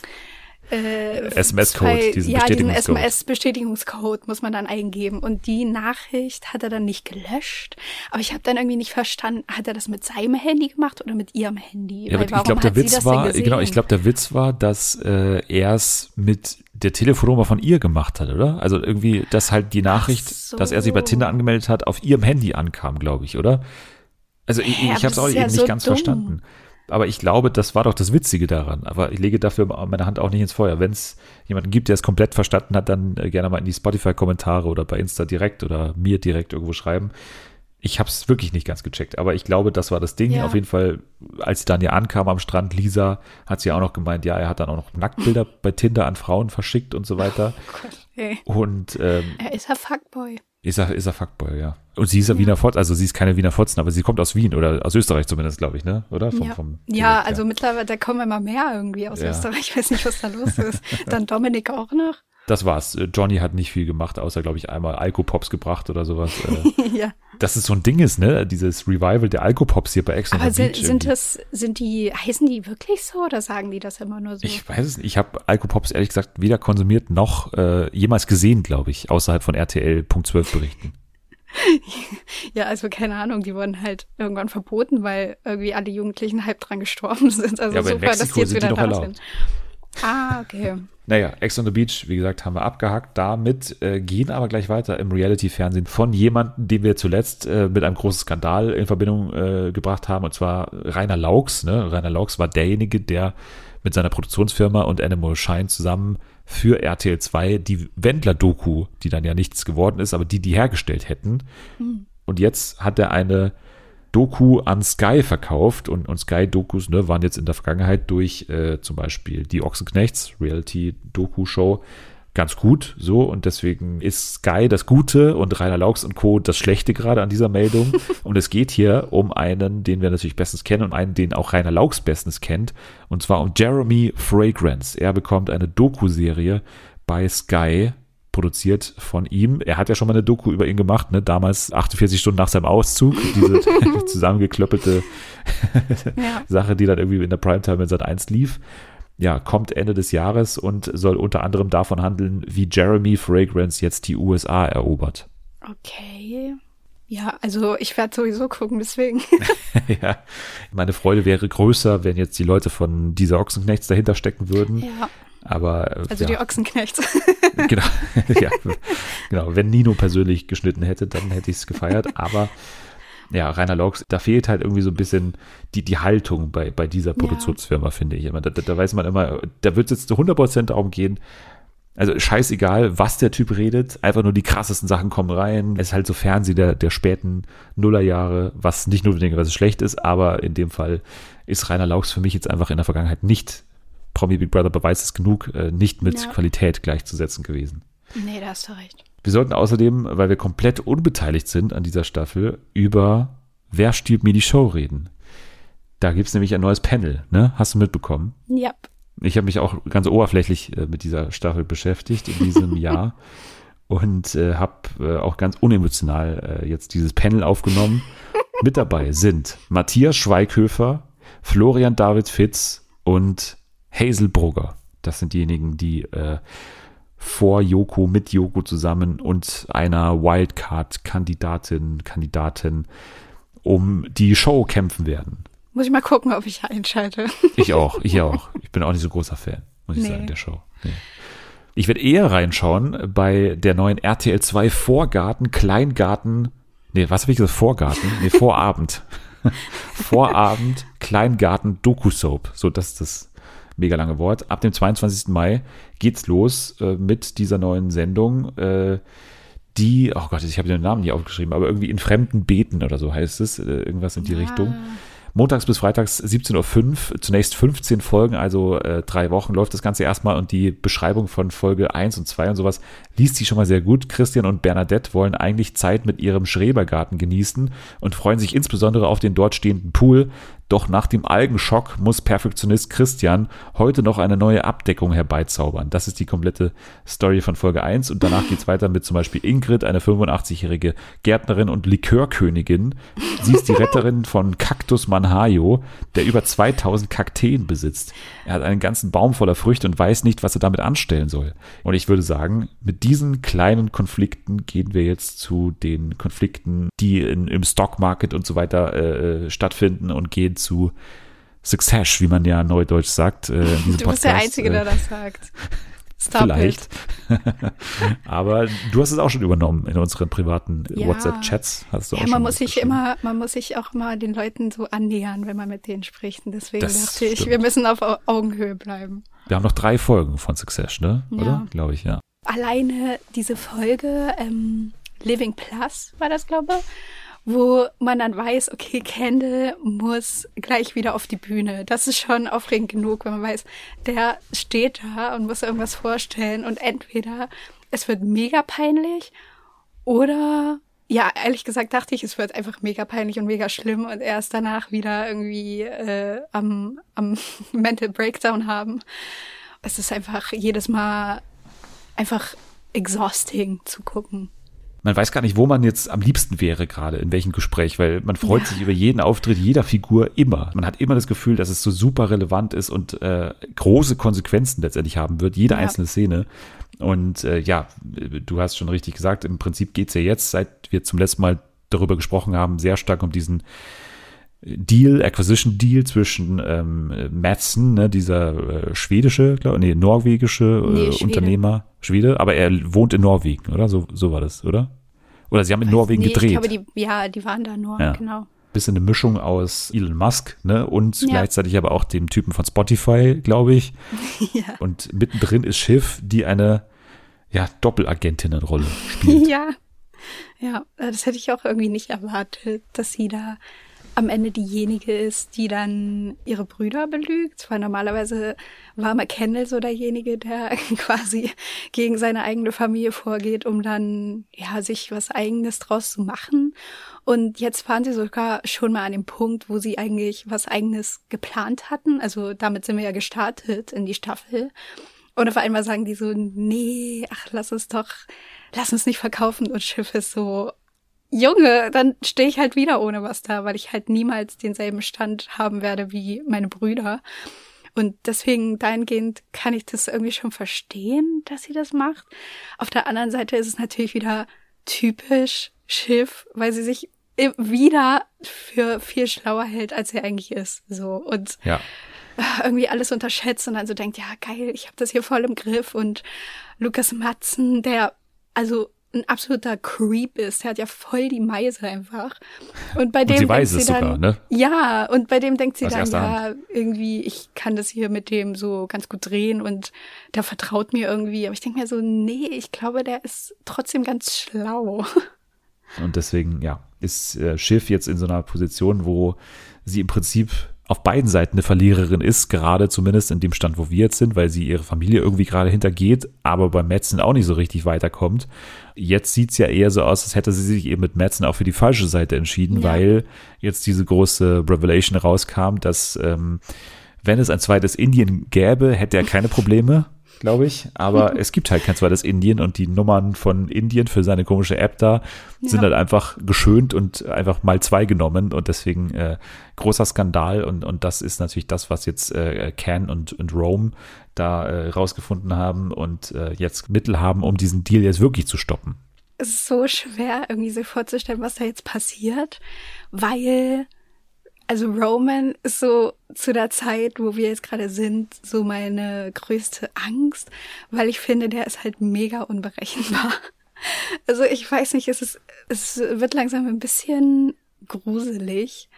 äh, SMS-Code, diesen ja, diesen Bestätigungscode. SMS-Bestätigungscode muss man dann eingeben. Und die Nachricht hat er dann nicht gelöscht. Aber ich habe dann irgendwie nicht verstanden, hat er das mit seinem Handy gemacht oder mit ihrem Handy? Ja, Weil ich glaube, der Witz war, genau, ich glaube, der Witz war, dass äh, er es mit der Telefonnummer von ihr gemacht hat, oder? Also irgendwie, dass halt die Nachricht, so. dass er sich bei Tinder angemeldet hat, auf ihrem Handy ankam, glaube ich, oder? Also ich, Hä, ich habe es auch ja nicht so ganz dumm. verstanden. Aber ich glaube, das war doch das Witzige daran. Aber ich lege dafür meine Hand auch nicht ins Feuer. Wenn es jemanden gibt, der es komplett verstanden hat, dann äh, gerne mal in die Spotify-Kommentare oder bei Insta direkt oder mir direkt irgendwo schreiben. Ich habe es wirklich nicht ganz gecheckt, aber ich glaube, das war das Ding. Ja. Auf jeden Fall, als sie dann ja ankam am Strand, Lisa hat sie auch noch gemeint, ja, er hat dann auch noch Nacktbilder bei Tinder an Frauen verschickt und so weiter. Ey. Und ähm, Er ist ein Fuckboy. Ist er, ist er Fuckboy, ja. Und sie ist ja Wiener Fotzen, also sie ist keine Wiener Fotzen, aber sie kommt aus Wien oder aus Österreich zumindest, glaube ich, ne? Oder? Vom, ja, vom ja Dialekt, also mittlerweile, da kommen immer mehr irgendwie aus Ja. Österreich. Ich weiß nicht, was da los ist. Dann Dominik auch noch. Das war's. Äh, Johnny hat nicht viel gemacht, außer, glaube ich, einmal Alkopops gebracht oder sowas. Äh, ja. dass es so ein Ding ist, ne? Dieses Revival der Alkopops hier bei Ex Aber sind, sind das, sind die, heißen die wirklich so oder sagen die das immer nur so? Ich weiß es nicht. Ich habe Alkopops ehrlich gesagt weder konsumiert noch äh, jemals gesehen, glaube ich, außerhalb von RTL Punkt 12 Berichten. Ja, also keine Ahnung, die wurden halt irgendwann verboten, weil irgendwie alle Jugendlichen halb dran gestorben sind. Also Ja, super, dass die jetzt wieder da sind. Ah, okay. Naja, Ex on the Beach, wie gesagt, haben wir abgehakt. Damit äh, gehen aber gleich weiter im Reality-Fernsehen von jemandem, den wir zuletzt äh, mit einem großen Skandal in Verbindung äh, gebracht haben, und zwar Rainer Laux. Ne? Rainer Laux war derjenige, der mit seiner Produktionsfirma und Animal Shine zusammen für RTL 2 die Wendler-Doku, die dann ja nichts geworden ist, aber die die hergestellt hätten. Und jetzt hat er eine Doku an Sky verkauft und, und Sky-Dokus ne, waren jetzt in der Vergangenheit durch äh, zum Beispiel die Ochsenknechts, Reality-Doku-Show, ganz gut so und deswegen ist Sky das Gute und Rainer Laux und Co. das Schlechte gerade an dieser Meldung und es geht hier um einen, den wir natürlich bestens kennen und einen, den auch Rainer Laux bestens kennt und zwar um Jeremy Fragrance. Er bekommt eine Doku-Serie bei Sky produziert von ihm. Er hat ja schon mal eine Doku über ihn gemacht, ne? damals 48 Stunden nach seinem Auszug, diese zusammengeklöppelte Ja. Sache, die dann irgendwie in der Primetime in Sat 1 lief. Ja, kommt Ende des Jahres und soll unter anderem davon handeln, wie Jeremy Fragrance jetzt die USA erobert. Okay. Ja, also ich werde sowieso gucken, deswegen. ja, meine Freude wäre größer, wenn jetzt die Leute von dieser Ochsenknechts dahinter stecken würden. ja. Aber äh, Also ja. die Ochsenknechts. genau, ja, genau. Wenn Nino persönlich geschnitten hätte, dann hätte ich es gefeiert. Aber ja, Rainer Laux, da fehlt halt irgendwie so ein bisschen die, die Haltung bei, bei dieser Produktionsfirma, finde ich immer. Da, da, da weiß man immer, da wird es jetzt zu 100% darum gehen, also scheißegal, was der Typ redet, einfach nur die krassesten Sachen kommen rein. Es ist halt so Fernsehen der, der späten Nullerjahre, was nicht notwendigerweise schlecht ist, aber in dem Fall ist Rainer Laux für mich jetzt einfach in der Vergangenheit nicht, Promi Big Brother beweist es genug, äh, nicht mit Ja. Qualität gleichzusetzen gewesen. nee, da hast du recht. Wir sollten außerdem, weil wir komplett unbeteiligt sind an dieser Staffel, über Wer stiehlt mir die Show reden. Da gibt's nämlich ein neues Panel, ne? Hast du mitbekommen? Ja. Ich habe mich auch ganz oberflächlich äh, mit dieser Staffel beschäftigt in diesem Jahr und äh, habe äh, auch ganz unemotional äh, jetzt dieses Panel aufgenommen. mit dabei sind Matthias Schweighöfer, Florian David Fitz und Hazel Brugger. Das sind diejenigen, die äh, vor Joko, mit Joko zusammen und einer Wildcard-Kandidatin, Kandidatin um die Show kämpfen werden. Muss ich mal gucken, ob ich einschalte. Ich auch, ich auch. Ich bin auch nicht so großer Fan, muss ich Nee. sagen, der Show. Nee. Ich werde eher reinschauen bei der neuen RTL 2 Vorgarten, Kleingarten, nee, was habe ich gesagt? Vorgarten? Nee, Vorabend. Vorabend, Kleingarten, Doku-Soap. So, das ist das mega lange Wort. Ab dem 22. Mai geht's los äh, mit dieser neuen Sendung. Äh, die, oh Gott, ich habe den Namen nicht aufgeschrieben, aber irgendwie in fremden Beten oder so heißt es, äh, irgendwas in die Richtung. Montags bis freitags 17.05 Uhr, zunächst 15 Folgen, also äh, drei Wochen läuft das Ganze erstmal und die Beschreibung von Folge 1 und 2 und sowas liest sich schon mal sehr gut. Christian und Bernadette wollen eigentlich Zeit mit ihrem Schrebergarten genießen und freuen sich insbesondere auf den dort stehenden Pool. Doch nach dem Algenschock muss Perfektionist Christian heute noch eine neue Abdeckung herbeizaubern. Das ist die komplette Story von Folge 1 und danach geht's weiter mit zum Beispiel Ingrid, eine 85-jährige Gärtnerin und Likörkönigin. Sie ist die Retterin von Cactus Manhayo, der über 2000 Kakteen besitzt. Er hat einen ganzen Baum voller Früchte und weiß nicht, was er damit anstellen soll. Und ich würde sagen, mit diesen kleinen Konflikten gehen wir jetzt zu den Konflikten, die in, im Stockmarket und so weiter äh, stattfinden und gehen zu Success, wie man ja neudeutsch sagt. Äh, Du bist der Podcast. Einzige, Äh, der das sagt. Stop Vielleicht. Aber du hast es auch schon übernommen in unseren privaten Ja. WhatsApp-Chats. Hast du It. auch Ja, man muss sich immer, man muss sich auch mal den Leuten so annähern, wenn man mit denen spricht. Und deswegen Das dachte ich, stimmt. wir müssen auf Au- Augenhöhe bleiben. Wir haben noch drei Folgen von Success, ne? Ja. Oder? Glaube ich, ja. Alleine diese Folge, ähm, Living Plus war das, glaube ich, wo man dann weiß, okay, Kendall muss gleich wieder auf die Bühne. Das ist schon aufregend genug, wenn man weiß, der steht da und muss irgendwas vorstellen und entweder es wird mega peinlich oder ja, ehrlich gesagt dachte ich, es wird einfach mega peinlich und mega schlimm und erst danach wieder irgendwie äh, am, am Mental Breakdown haben. Es ist einfach jedes Mal einfach exhausting zu gucken. Man weiß gar nicht, wo man jetzt am liebsten wäre gerade, in welchem Gespräch, weil man freut Ja. sich über jeden Auftritt jeder Figur immer. Man hat immer das Gefühl, dass es so super relevant ist und äh, große Konsequenzen letztendlich haben wird, jede Ja. einzelne Szene. Und äh, ja, du hast schon richtig gesagt, im Prinzip geht's ja jetzt, seit wir zum letzten Mal darüber gesprochen haben, sehr stark um diesen Deal, Acquisition Deal zwischen ähm, Madsen, ne, dieser äh, schwedische, glaub, nee, norwegische äh, Nee, Schwede. Unternehmer, Schwede, aber er wohnt in Norwegen, oder? So, so war das, oder? Oder sie haben in Norwegen nee, gedreht. Ich glaube, die, ja, die waren da nur, Ja. genau. Bisschen eine Mischung aus Elon Musk, ne, und Ja. gleichzeitig aber auch dem Typen von Spotify, glaube ich. ja. Und mittendrin ist Schiff, die eine, ja, Doppelagentinnenrolle spielt. ja. Ja, das hätte ich auch irgendwie nicht erwartet, dass sie da am Ende diejenige ist, die dann ihre Brüder belügt. Weil normalerweise war McKendall so derjenige, der quasi gegen seine eigene Familie vorgeht, um dann ja sich was Eigenes draus zu machen. Und jetzt waren sie sogar schon mal an dem Punkt, wo sie eigentlich was Eigenes geplant hatten. Also damit sind wir ja gestartet in die Staffel. Und auf einmal sagen die so, nee, ach, lass uns doch, lass uns nicht verkaufen. Und Schiff ist so, Junge, dann stehe ich halt wieder ohne was da, weil ich halt niemals denselben Stand haben werde wie meine Brüder. Und deswegen dahingehend kann ich das irgendwie schon verstehen, dass sie das macht. Auf der anderen Seite ist es natürlich wieder typisch Schiff, weil sie sich wieder für viel schlauer hält, als sie eigentlich ist. So und Ja. irgendwie alles unterschätzt und dann so denkt, ja geil, ich habe das hier voll im Griff und Lukas Matzen, der also ein absoluter Creep ist, der hat ja voll die Meise einfach. Und bei dem sie denkt weiß sie es dann, sogar, ne? Ja, und bei dem denkt sie Aus dann, ja, irgendwie, ich kann das hier mit dem so ganz gut drehen und der vertraut mir irgendwie. Aber ich denke mir so, nee, ich glaube, der ist trotzdem ganz schlau. Und deswegen, ja, ist äh, Schiff jetzt in so einer Position, wo sie im Prinzip auf beiden Seiten eine Verliererin ist, gerade zumindest in dem Stand, wo wir jetzt sind, weil sie ihre Familie irgendwie gerade hintergeht, aber bei Madsen auch nicht so richtig weiterkommt. Jetzt sieht's ja eher so aus, als hätte sie sich eben mit Madsen auch für die falsche Seite entschieden, Ja. weil jetzt diese große Revelation rauskam, dass ähm, wenn es ein zweites Indien gäbe, hätte er keine Probleme, glaube ich. Aber es gibt halt kein zweites Indien und die Nummern von Indien für seine komische App da sind Ja. halt einfach geschönt und einfach mal zwei genommen und deswegen äh, großer Skandal und, und das ist natürlich das, was jetzt äh, Can und, und Rome da äh, rausgefunden haben und äh, jetzt Mittel haben, um diesen Deal jetzt wirklich zu stoppen. es ist so schwer, irgendwie sich vorzustellen, was da jetzt passiert, weil, also Roman ist so zu der Zeit, wo wir jetzt gerade sind, so meine größte Angst, weil ich finde, der ist halt mega unberechenbar. Also ich weiß nicht, es ist, es wird langsam ein bisschen gruselig,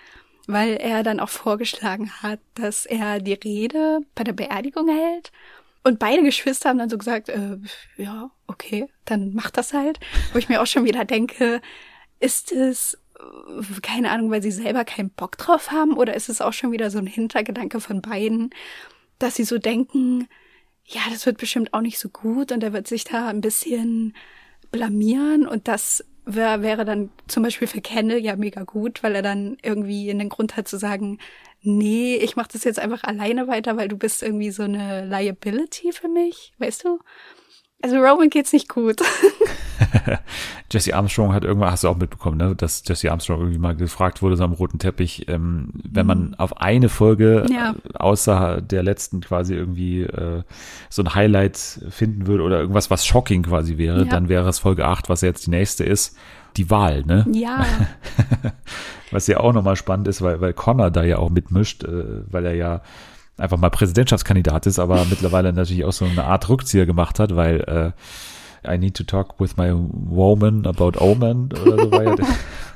weil er dann auch vorgeschlagen hat, dass er die Rede bei der Beerdigung hält. Und beide Geschwister haben dann so gesagt, äh, ja, okay, dann mach das halt. Wo ich mir auch schon wieder denke, ist es, keine Ahnung, weil sie selber keinen Bock drauf haben oder ist es auch schon wieder so ein Hintergedanke von beiden, dass sie so denken, ja, das wird bestimmt auch nicht so gut und er wird sich da ein bisschen blamieren und das wär, wäre dann zum Beispiel für Kendall ja mega gut, weil er dann irgendwie in den Grund hat zu sagen, nee, ich mache das jetzt einfach alleine weiter, weil du bist irgendwie so eine Liability für mich, weißt du? Also Roman geht's nicht gut. Jesse Armstrong hat irgendwann, hast du auch mitbekommen, ne, dass Jesse Armstrong irgendwie mal gefragt wurde, so am roten Teppich, ähm, wenn man auf eine Folge Ja. äh, außer der letzten quasi irgendwie äh, so ein Highlight finden würde oder irgendwas, was shocking quasi wäre, Ja. dann wäre es Folge 8, was jetzt die nächste ist, die Wahl, ne? ja, Was ja auch nochmal spannend ist, weil, weil Connor da ja auch mitmischt, äh, weil er ja einfach mal Präsidentschaftskandidat ist, aber mittlerweile natürlich auch so eine Art Rückzieher gemacht hat, weil äh, I need to talk with my woman about Omen oder so war ja der,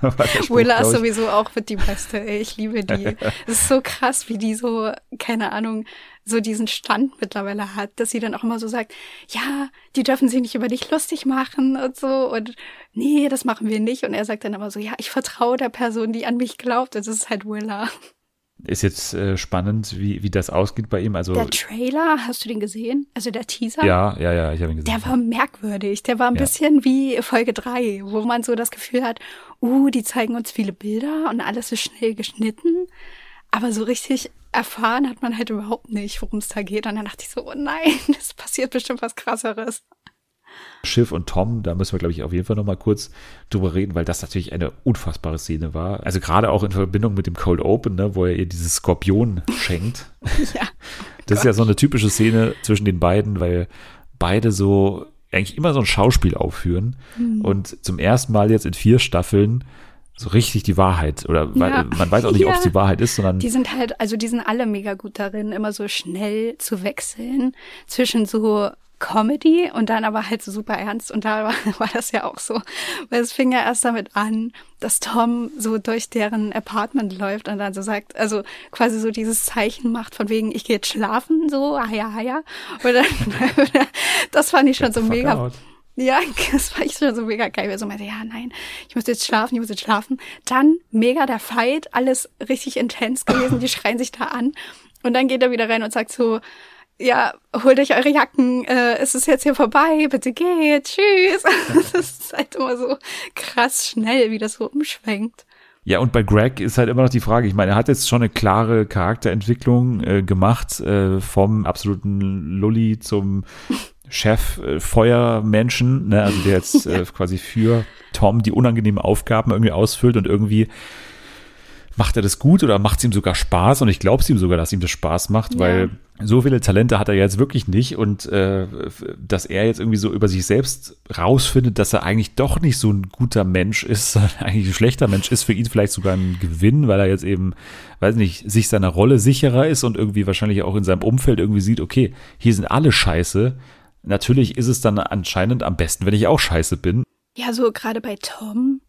war der Spruch, Willa ist sowieso auch mit die Beste. ey. Ich liebe die. Es ist so krass, wie die so, keine Ahnung, so diesen Stand mittlerweile hat, dass sie dann auch immer so sagt, ja, die dürfen sich nicht über dich lustig machen und so und nee, das machen wir nicht. Und er sagt dann aber so, ja, ich vertraue der Person, die an mich glaubt. Und das ist halt Willa. Ist jetzt äh, spannend, wie, wie das ausgeht bei ihm. Also Der Trailer, hast du den gesehen? Also der Teaser? ja, ja, ja, ich habe ihn gesehen. Der war merkwürdig. Der war ein Ja. bisschen wie Folge drei, wo man so das Gefühl hat, uh, die zeigen uns viele Bilder und alles ist schnell geschnitten. Aber so richtig erfahren hat man halt überhaupt nicht, worum es da geht. Und dann dachte ich so, oh nein, es passiert bestimmt was krasseres. Schiff und Tom, da müssen wir, glaube ich, auf jeden Fall nochmal kurz drüber reden, weil das natürlich eine unfassbare Szene war. Also gerade auch in Verbindung mit dem Cold Open, ne, wo er ihr dieses Skorpion schenkt. Ja. Das ist ja so eine typische Szene zwischen den beiden, weil beide so eigentlich immer so ein Schauspiel aufführen Mhm. und zum ersten Mal jetzt in vier Staffeln so richtig die Wahrheit oder weil, Ja. man weiß auch nicht, ob es Ja. die Wahrheit ist, sondern Die sind halt, also die sind alle mega gut darin, immer so schnell zu wechseln zwischen so Comedy und dann aber halt so super ernst. Und da war, war das ja auch so. Weil es fing ja erst damit an, dass Tom so durch deren Apartment läuft und dann so sagt, also quasi so dieses Zeichen macht von wegen, ich gehe jetzt schlafen, so, haja, haja. Und dann, das fand ich schon so mega, out. ja, das war ich schon so mega geil. weil So meinte, ja, nein, ich muss jetzt schlafen, ich muss jetzt schlafen. Dann mega der Fight, alles richtig intens gewesen, die schreien sich da an. Und dann geht er wieder rein und sagt so, ja, holt euch eure Jacken, äh, es ist jetzt hier vorbei, bitte geht, tschüss. Das ist halt immer so krass schnell, wie das so umschwenkt. Ja, und bei Greg ist halt immer noch die Frage, ich meine, er hat jetzt schon eine klare Charakterentwicklung äh, gemacht, äh, vom absoluten Lulli zum Chef äh, Feuermenschen, ne, also der jetzt äh, quasi für Tom die unangenehmen Aufgaben irgendwie ausfüllt und irgendwie macht er das gut oder macht es ihm sogar Spaß und ich glaube es ihm sogar, dass ihm das Spaß macht, Ja. weil so viele Talente hat er jetzt wirklich nicht und äh, dass er jetzt irgendwie so über sich selbst rausfindet, dass er eigentlich doch nicht so ein guter Mensch ist, sondern eigentlich ein schlechter Mensch ist, für ihn vielleicht sogar ein Gewinn, weil er jetzt eben, weiß nicht, sich seiner Rolle sicherer ist und irgendwie wahrscheinlich auch in seinem Umfeld irgendwie sieht, okay, hier sind alle scheiße. Natürlich ist es dann anscheinend am besten, wenn ich auch scheiße bin. Ja, so gerade bei Tom,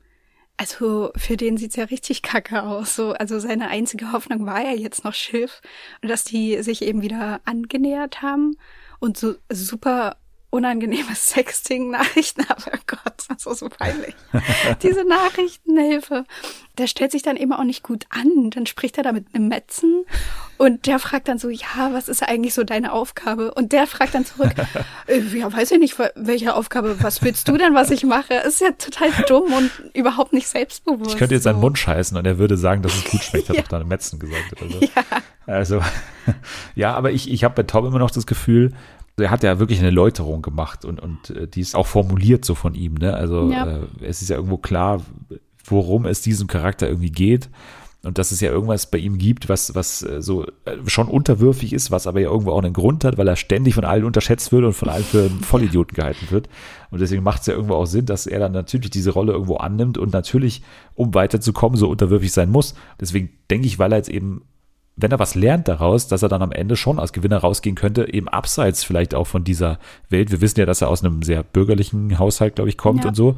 also für den sieht's ja richtig kacke aus. So, also seine einzige Hoffnung war ja jetzt noch Schiff dass die sich eben wieder angenähert haben und so super unangenehme Sexting-Nachrichten, aber Gott, das ist so peinlich. Diese Nachrichtenhilfe. Der stellt sich dann eben auch nicht gut an. Dann spricht er da mit einem Metzen und der fragt dann so, ja, was ist eigentlich so deine Aufgabe? Und der fragt dann zurück, äh, ja, weiß ich nicht, welche Aufgabe, was willst du denn, was ich mache? Ist ja total dumm und überhaupt nicht selbstbewusst. Ich könnte jetzt so. seinen Mund scheißen und er würde sagen, dass es gut schmeckt, hat Ja. doch dann Metzen gesagt oder so. Ja. Also, ja, aber ich, ich habe bei Tom immer noch das Gefühl, er hat ja wirklich eine Läuterung gemacht und, und äh, die ist auch formuliert so von ihm. Ne? Also Ja. äh, es ist ja irgendwo klar, worum es diesem Charakter irgendwie geht. Und dass es ja irgendwas bei ihm gibt, was, was äh, so äh, schon unterwürfig ist, was aber ja irgendwo auch einen Grund hat, weil er ständig von allen unterschätzt wird und von allen für einen Vollidioten gehalten wird. Und deswegen macht es ja irgendwo auch Sinn, dass er dann natürlich diese Rolle irgendwo annimmt und natürlich, um weiterzukommen, so unterwürfig sein muss. Deswegen denke ich, weil er jetzt eben wenn er was lernt daraus, dass er dann am Ende schon als Gewinner rausgehen könnte, eben abseits vielleicht auch von dieser Welt. Wir wissen ja, dass er aus einem sehr bürgerlichen Haushalt, glaube ich, kommt Ja. und so.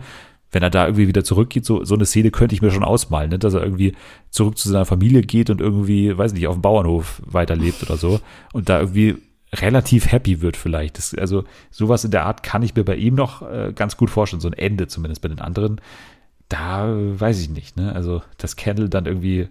Wenn er da irgendwie wieder zurückgeht, so, so eine Szene könnte ich mir schon ausmalen, ne? dass er irgendwie zurück zu seiner Familie geht und irgendwie, weiß nicht, auf dem Bauernhof weiterlebt oder so und da irgendwie relativ happy wird vielleicht. Das, also sowas in der Art kann ich mir bei ihm noch äh, ganz gut vorstellen, so ein Ende zumindest bei den anderen. Da weiß ich nicht, ne? Also, dass Kendall dann irgendwie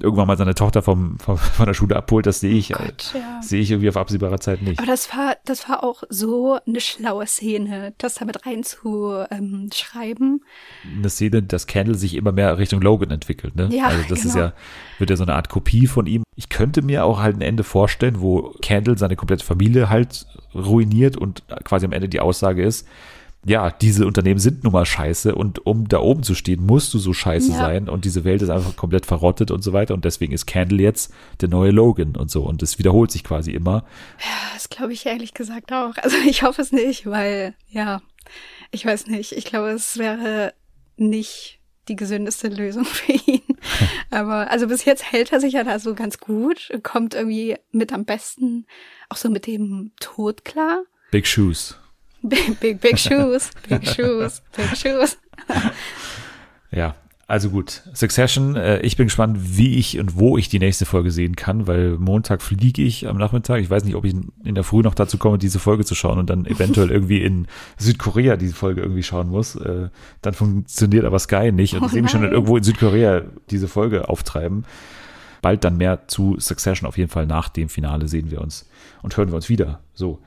irgendwann mal seine Tochter vom, vom, von der Schule abholt, das sehe ich, äh, Gott, ja. sehe ich irgendwie auf absehbare Zeit nicht. Aber das war, das war auch so eine schlaue Szene, das damit reinzuschreiben. Eine Szene, dass Kendall sich immer mehr Richtung Logan entwickelt, ne? Ja, also das ist genau. ja, wird ja so eine Art Kopie von ihm. Ich könnte mir auch halt ein Ende vorstellen, wo Kendall seine komplette Familie halt ruiniert und quasi am Ende die Aussage ist, ja, diese Unternehmen sind nun mal scheiße und um da oben zu stehen, musst du so scheiße Ja. sein und diese Welt ist einfach komplett verrottet und so weiter und deswegen ist Kendall jetzt der neue Logan und so und es wiederholt sich quasi immer. Das glaube ich ehrlich gesagt auch. Also ich hoffe es nicht, weil, ja, ich weiß nicht. Ich glaube, es wäre nicht die gesündeste Lösung für ihn. Aber also bis jetzt hält er sich ja da so ganz gut, kommt irgendwie mit am besten auch so mit dem Tod klar. Big Shoes. Big, big, big shoes, big shoes, big shoes. Ja, also gut. Succession, äh, ich bin gespannt, wie ich und wo ich die nächste Folge sehen kann, weil Montag fliege ich am Nachmittag. Ich weiß nicht, ob ich in der Früh noch dazu komme, diese Folge zu schauen und dann eventuell irgendwie in Südkorea diese Folge irgendwie schauen muss. Äh, dann funktioniert aber Sky nicht und Oh ich sehe mich schon irgendwo in Südkorea diese Folge auftreiben. Bald dann mehr zu Succession. Auf jeden Fall nach dem Finale sehen wir uns und hören wir uns wieder. So.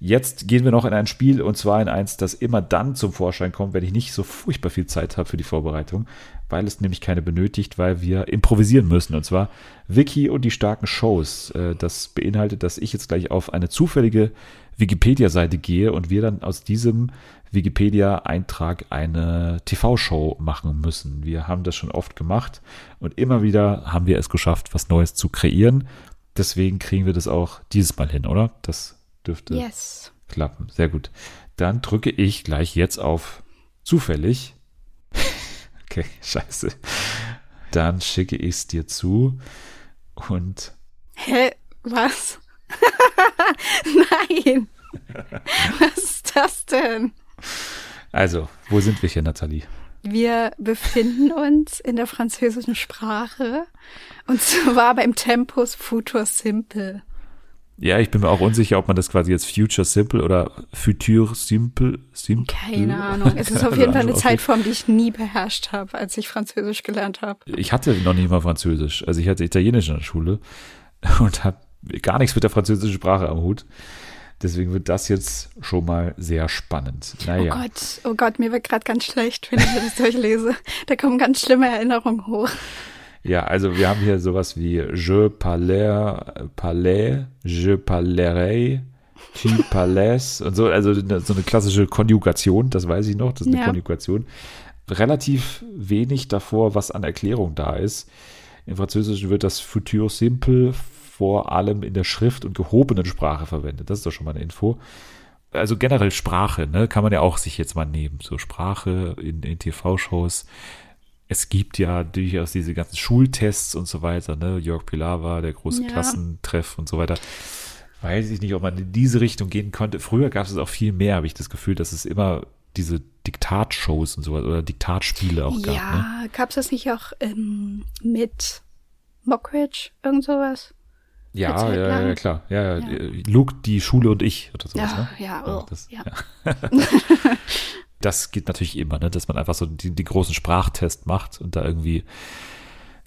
Jetzt gehen wir noch in ein Spiel und zwar in eins, das immer dann zum Vorschein kommt, wenn ich nicht so furchtbar viel Zeit habe für die Vorbereitung, weil es nämlich keine benötigt, weil wir improvisieren müssen und zwar Wiki und die starken Shows. Äh, Das beinhaltet, dass ich jetzt gleich auf eine zufällige Wikipedia-Seite gehe und wir dann aus diesem Wikipedia-Eintrag eine TV-Show machen müssen. Wir haben das schon oft gemacht und immer wieder haben wir es geschafft, was Neues zu kreieren. Deswegen kriegen wir das auch dieses Mal hin, oder? Das dürfte Yes. klappen. Sehr gut. Dann drücke ich gleich jetzt auf zufällig. okay, scheiße. Dann schicke ich es dir zu und Hä? Was? Nein. Was ist das denn? also, wo sind wir hier, Nathalie? Wir befinden uns in der französischen Sprache und zwar beim Tempus Futur Simple. Ja, ich bin mir auch unsicher, ob man das quasi jetzt Future Simple oder Future Simple, Simple Keine Ahnung. Es ist auf jeden Fall eine Zeitform, die ich nie beherrscht habe, als ich Französisch gelernt habe. Ich hatte noch nicht mal Französisch. Also ich hatte Italienisch in der Schule und habe gar nichts mit der französischen Sprache am Hut. Deswegen wird das jetzt schon mal sehr spannend. Oh Naja, Gott, oh Gott, mir wird gerade ganz schlecht, wenn ich das durchlese. Da kommen ganz schlimme Erinnerungen hoch. Ja, also wir haben hier sowas wie je parlais, parlais, je parlerai, tu parlais und so, also so eine klassische Konjugation, das weiß ich noch, das ist eine Ja. Konjugation. Relativ wenig davor, was an Erklärung da ist. Im Französischen wird das Futur Simple vor allem in der Schrift- und gehobenen Sprache verwendet. Das ist doch schon mal eine Info. Also generell Sprache, ne, kann man ja auch sich jetzt mal nehmen. So Sprache in, in TV-Shows. Es gibt ja durchaus diese ganzen Schultests und so weiter, ne? Jörg Pilawa, der große Ja. Klassentreff und so weiter. Weiß ich nicht, ob man in diese Richtung gehen konnte. Früher gab es auch viel mehr, habe ich das Gefühl, dass es immer diese Diktatshows und sowas oder Diktatspiele auch gab. Ne? ja, gab's das nicht auch ähm, mit Mockridge, irgend sowas? Ja, ja, ja, klar. Ja, ja. Ja. Luke, die Schule und ich oder sowas, Ja, ne? ja, Ja, oh, das- ja. Das geht natürlich immer, ne? dass man einfach so die, die großen Sprachtest macht und da irgendwie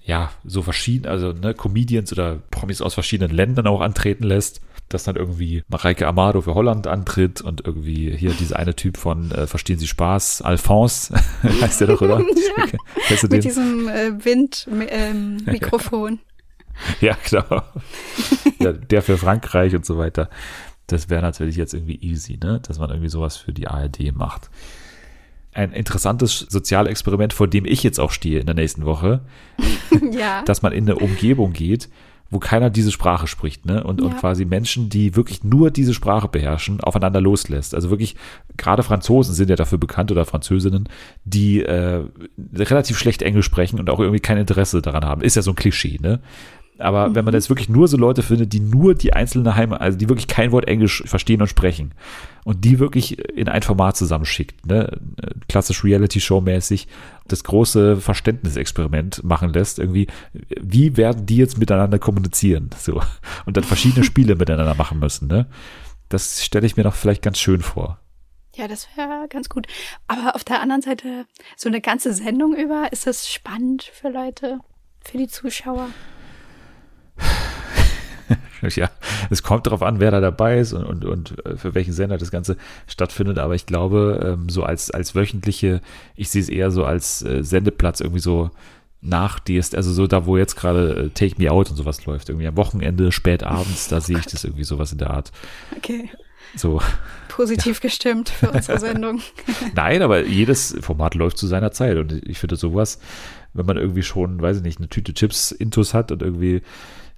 ja, so verschieden, also ne, Comedians oder Promis aus verschiedenen Ländern auch antreten lässt, dass dann irgendwie Mareike Amado für Holland antritt und irgendwie hier dieser eine Typ von äh, Verstehen Sie Spaß, Alphonse, heißt der doch, oder? Ja. Kennst du Mit diesem äh, Wind-Mikrofon. Ja, genau. ja, der für Frankreich und so weiter. Das wäre natürlich jetzt irgendwie easy, ne? Dass man irgendwie sowas für die ARD macht. Ein interessantes Sozialexperiment, vor dem ich jetzt auch stehe in der nächsten Woche, ja. dass man in eine Umgebung geht, wo keiner diese Sprache spricht, ne? Und, und Ja. quasi Menschen, die wirklich nur diese Sprache beherrschen, aufeinander loslässt. Also wirklich, gerade Franzosen sind ja dafür bekannt oder Französinnen, die äh, relativ schlecht Englisch sprechen und auch irgendwie kein Interesse daran haben. Ist ja so ein Klischee, ne? Aber wenn man jetzt wirklich nur so Leute findet, die nur die einzelne Heimat, also die wirklich kein Wort Englisch verstehen und sprechen und die wirklich in ein Format zusammenschickt, ne, klassisch Reality-Show-mäßig, das große Verständnisexperiment machen lässt, irgendwie, wie werden die jetzt miteinander kommunizieren, so, und dann verschiedene Spiele miteinander machen müssen, ne, das stelle ich mir noch vielleicht ganz schön vor. Ja, das wäre ganz gut. Aber auf der anderen Seite, so eine ganze Sendung über, ist das spannend für Leute, für die Zuschauer? Ja, es kommt darauf an, wer da dabei ist und, und, und äh, für welchen Sender das Ganze stattfindet. Aber ich glaube, ähm, so als, als wöchentliche, ich sehe es eher so als äh, Sendeplatz irgendwie so nach DSD, also so da, wo jetzt gerade äh, Take Me Out und sowas läuft. Irgendwie am Wochenende, spät abends, da sehe ich das irgendwie sowas in der Art. Okay. So, Positiv gestimmt für unsere Sendung. nein, aber jedes Format läuft zu seiner Zeit. Und ich finde sowas, wenn man irgendwie schon, weiß ich nicht, eine Tüte Chips intus hat und irgendwie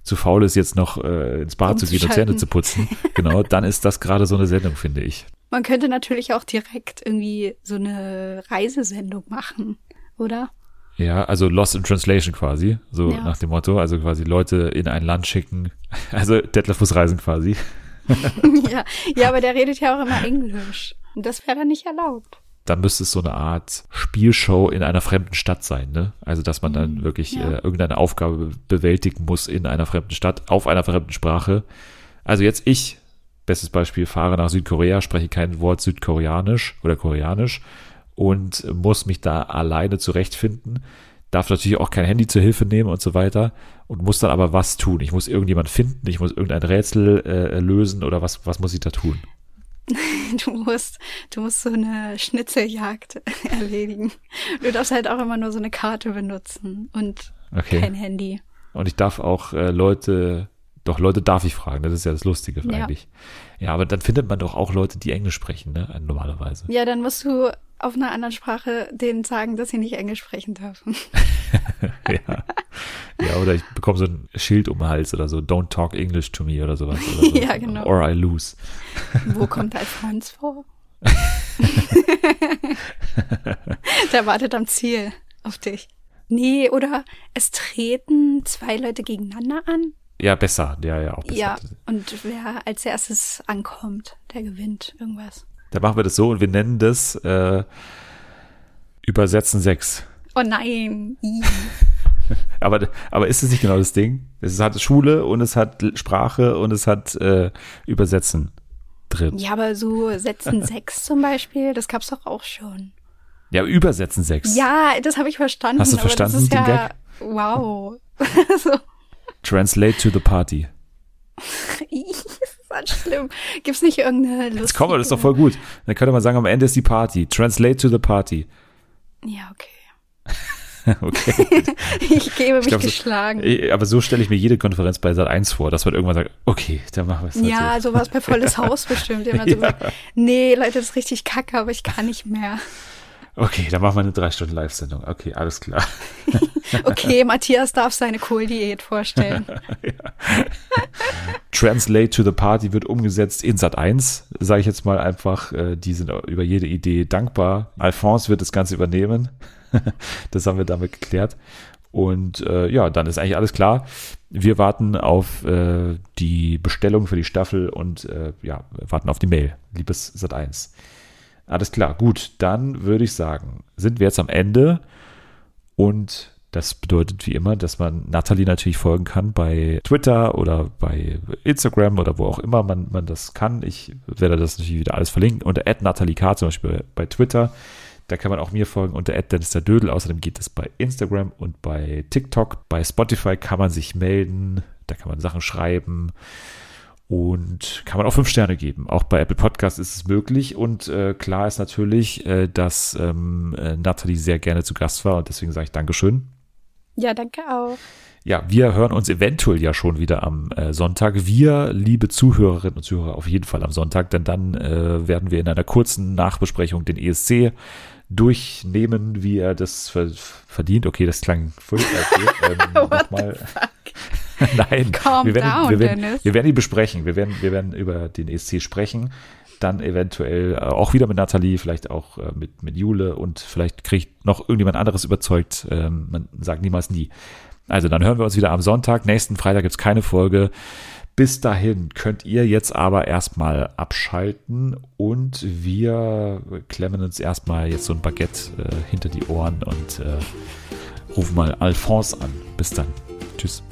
zu faul ist, jetzt noch äh, ins Bad zu gehen und Zähne zu putzen, genau, dann ist das gerade so eine Sendung, finde ich. Man könnte natürlich auch direkt irgendwie so eine Reisesendung machen, oder? Ja, also Lost in Translation quasi, so Ja. nach dem Motto, also quasi Leute in ein Land schicken, also Detlef muss reisen quasi. ja. ja, aber der redet ja auch immer Englisch. Und das wäre dann nicht erlaubt. Dann müsste es so eine Art Spielshow in einer fremden Stadt sein, ne? Also dass man dann wirklich ja. äh, irgendeine Aufgabe be- bewältigen muss in einer fremden Stadt, auf einer fremden Sprache. Also jetzt ich, bestes Beispiel, fahre nach Südkorea, spreche kein Wort Südkoreanisch oder Koreanisch und muss mich da alleine zurechtfinden. Darf natürlich auch kein Handy zur Hilfe nehmen und so weiter und muss dann aber was tun. Ich muss irgendjemand finden, ich muss irgendein Rätsel äh, lösen oder was, was muss ich da tun? Du musst, du musst so eine Schnitzeljagd erledigen. Du darfst halt auch immer nur so eine Karte benutzen und Okay. kein Handy. Und ich darf auch äh, Leute, doch Leute darf ich fragen, das ist ja das Lustige Ja. eigentlich. Ja, aber dann findet man doch auch Leute, die Englisch sprechen, ne? Normalerweise. Ja, dann musst du auf einer anderen Sprache denen sagen, dass sie nicht Englisch sprechen dürfen. ja. ja, oder ich bekomme so ein Schild um den Hals oder so, don't talk English to me oder sowas. Oder so. Ja, genau. Or I lose. Wo kommt Alfons vor? Der wartet am Ziel auf dich. Nee, oder es treten zwei Leute gegeneinander an. Ja, besser. Ja, ja, auch besser. Ja, und wer als erstes ankommt, der gewinnt irgendwas. Dann machen wir das so und wir nennen das äh, Übersetzen 6. Oh nein. Aber, aber ist es nicht genau das Ding? Es hat Schule und es hat Sprache und es hat äh, Übersetzen drin. Ja, aber so Sätzen sechs zum Beispiel, das gab's doch auch schon. Ja, Übersetzen 6. Ja, das habe ich verstanden. Hast du verstanden, den ja, Gag? wow. so, Translate to the party. ganz schlimm. Gibt's nicht irgendeine lustige... Jetzt komm, das ist doch voll gut. Dann könnte man sagen, am Ende ist die Party. Translate to the party. Ja, okay. Okay. Ich gebe mich glaub, so- geschlagen. Eh, Aber so stelle ich mir jede Konferenz bei Sat 1 vor, dass man irgendwann sagt, okay, dann machen wir es halt ja, so. sowas bei volles Haus bestimmt. So Ja. gesagt, nee, Leute, das ist richtig kacke, aber ich kann nicht mehr. Okay, dann machen wir eine drei Stunden Live-Sendung. Okay, alles klar. Okay, Matthias darf seine Kohldiät vorstellen. Translate to the Party wird umgesetzt in Sat 1, sage ich jetzt mal einfach. Äh, Die sind über jede Idee dankbar. Alphonse wird das Ganze übernehmen. das haben wir damit geklärt. Und äh, ja, dann ist eigentlich alles klar. Wir warten auf äh, die Bestellung für die Staffel und äh, ja, warten auf die Mail. Liebes Sat 1. Alles klar, gut. Dann würde ich sagen, sind wir jetzt am Ende. Und das bedeutet wie immer, dass man Nathalie natürlich folgen kann bei Twitter oder bei Instagram oder wo auch immer man, man das kann. Ich werde das natürlich wieder alles verlinken. Unter Nathalie K. zum Beispiel bei, bei Twitter. Da kann man auch mir folgen unter Dennis der Dödel. Außerdem geht es bei Instagram und bei TikTok. Bei Spotify kann man sich melden. Da kann man Sachen schreiben. Und kann man auch fünf Sterne geben. Auch bei Apple Podcast ist es möglich. Und äh, klar ist natürlich, äh, dass ähm, äh, Nathalie sehr gerne zu Gast war. Und deswegen sage ich Dankeschön. Ja, danke auch. Ja, wir hören uns eventuell ja schon wieder am äh, Sonntag. Wir, liebe Zuhörerinnen und Zuhörer, auf jeden Fall am Sonntag, denn dann äh, werden wir in einer kurzen Nachbesprechung den ESC durchnehmen, wie er das ver verdient. Okay, das klang furchtbar. Okay, ähm, nochmal. Nein, Calm wir werden, down, wir, werden, Dennis. wir werden ihn besprechen. Wir werden, wir werden über den ESC sprechen. Dann eventuell äh, auch wieder mit Nathalie, vielleicht auch äh, mit, mit Jule und vielleicht kriegt noch irgendjemand anderes überzeugt. Ähm, man sagt niemals nie. Also dann hören wir uns wieder am Sonntag. Nächsten Freitag gibt's keine Folge. Bis dahin könnt ihr jetzt aber erstmal abschalten und wir klemmen uns erstmal jetzt so ein Baguette äh, hinter die Ohren und äh, rufen mal Alphonse an. Bis dann. Tschüss.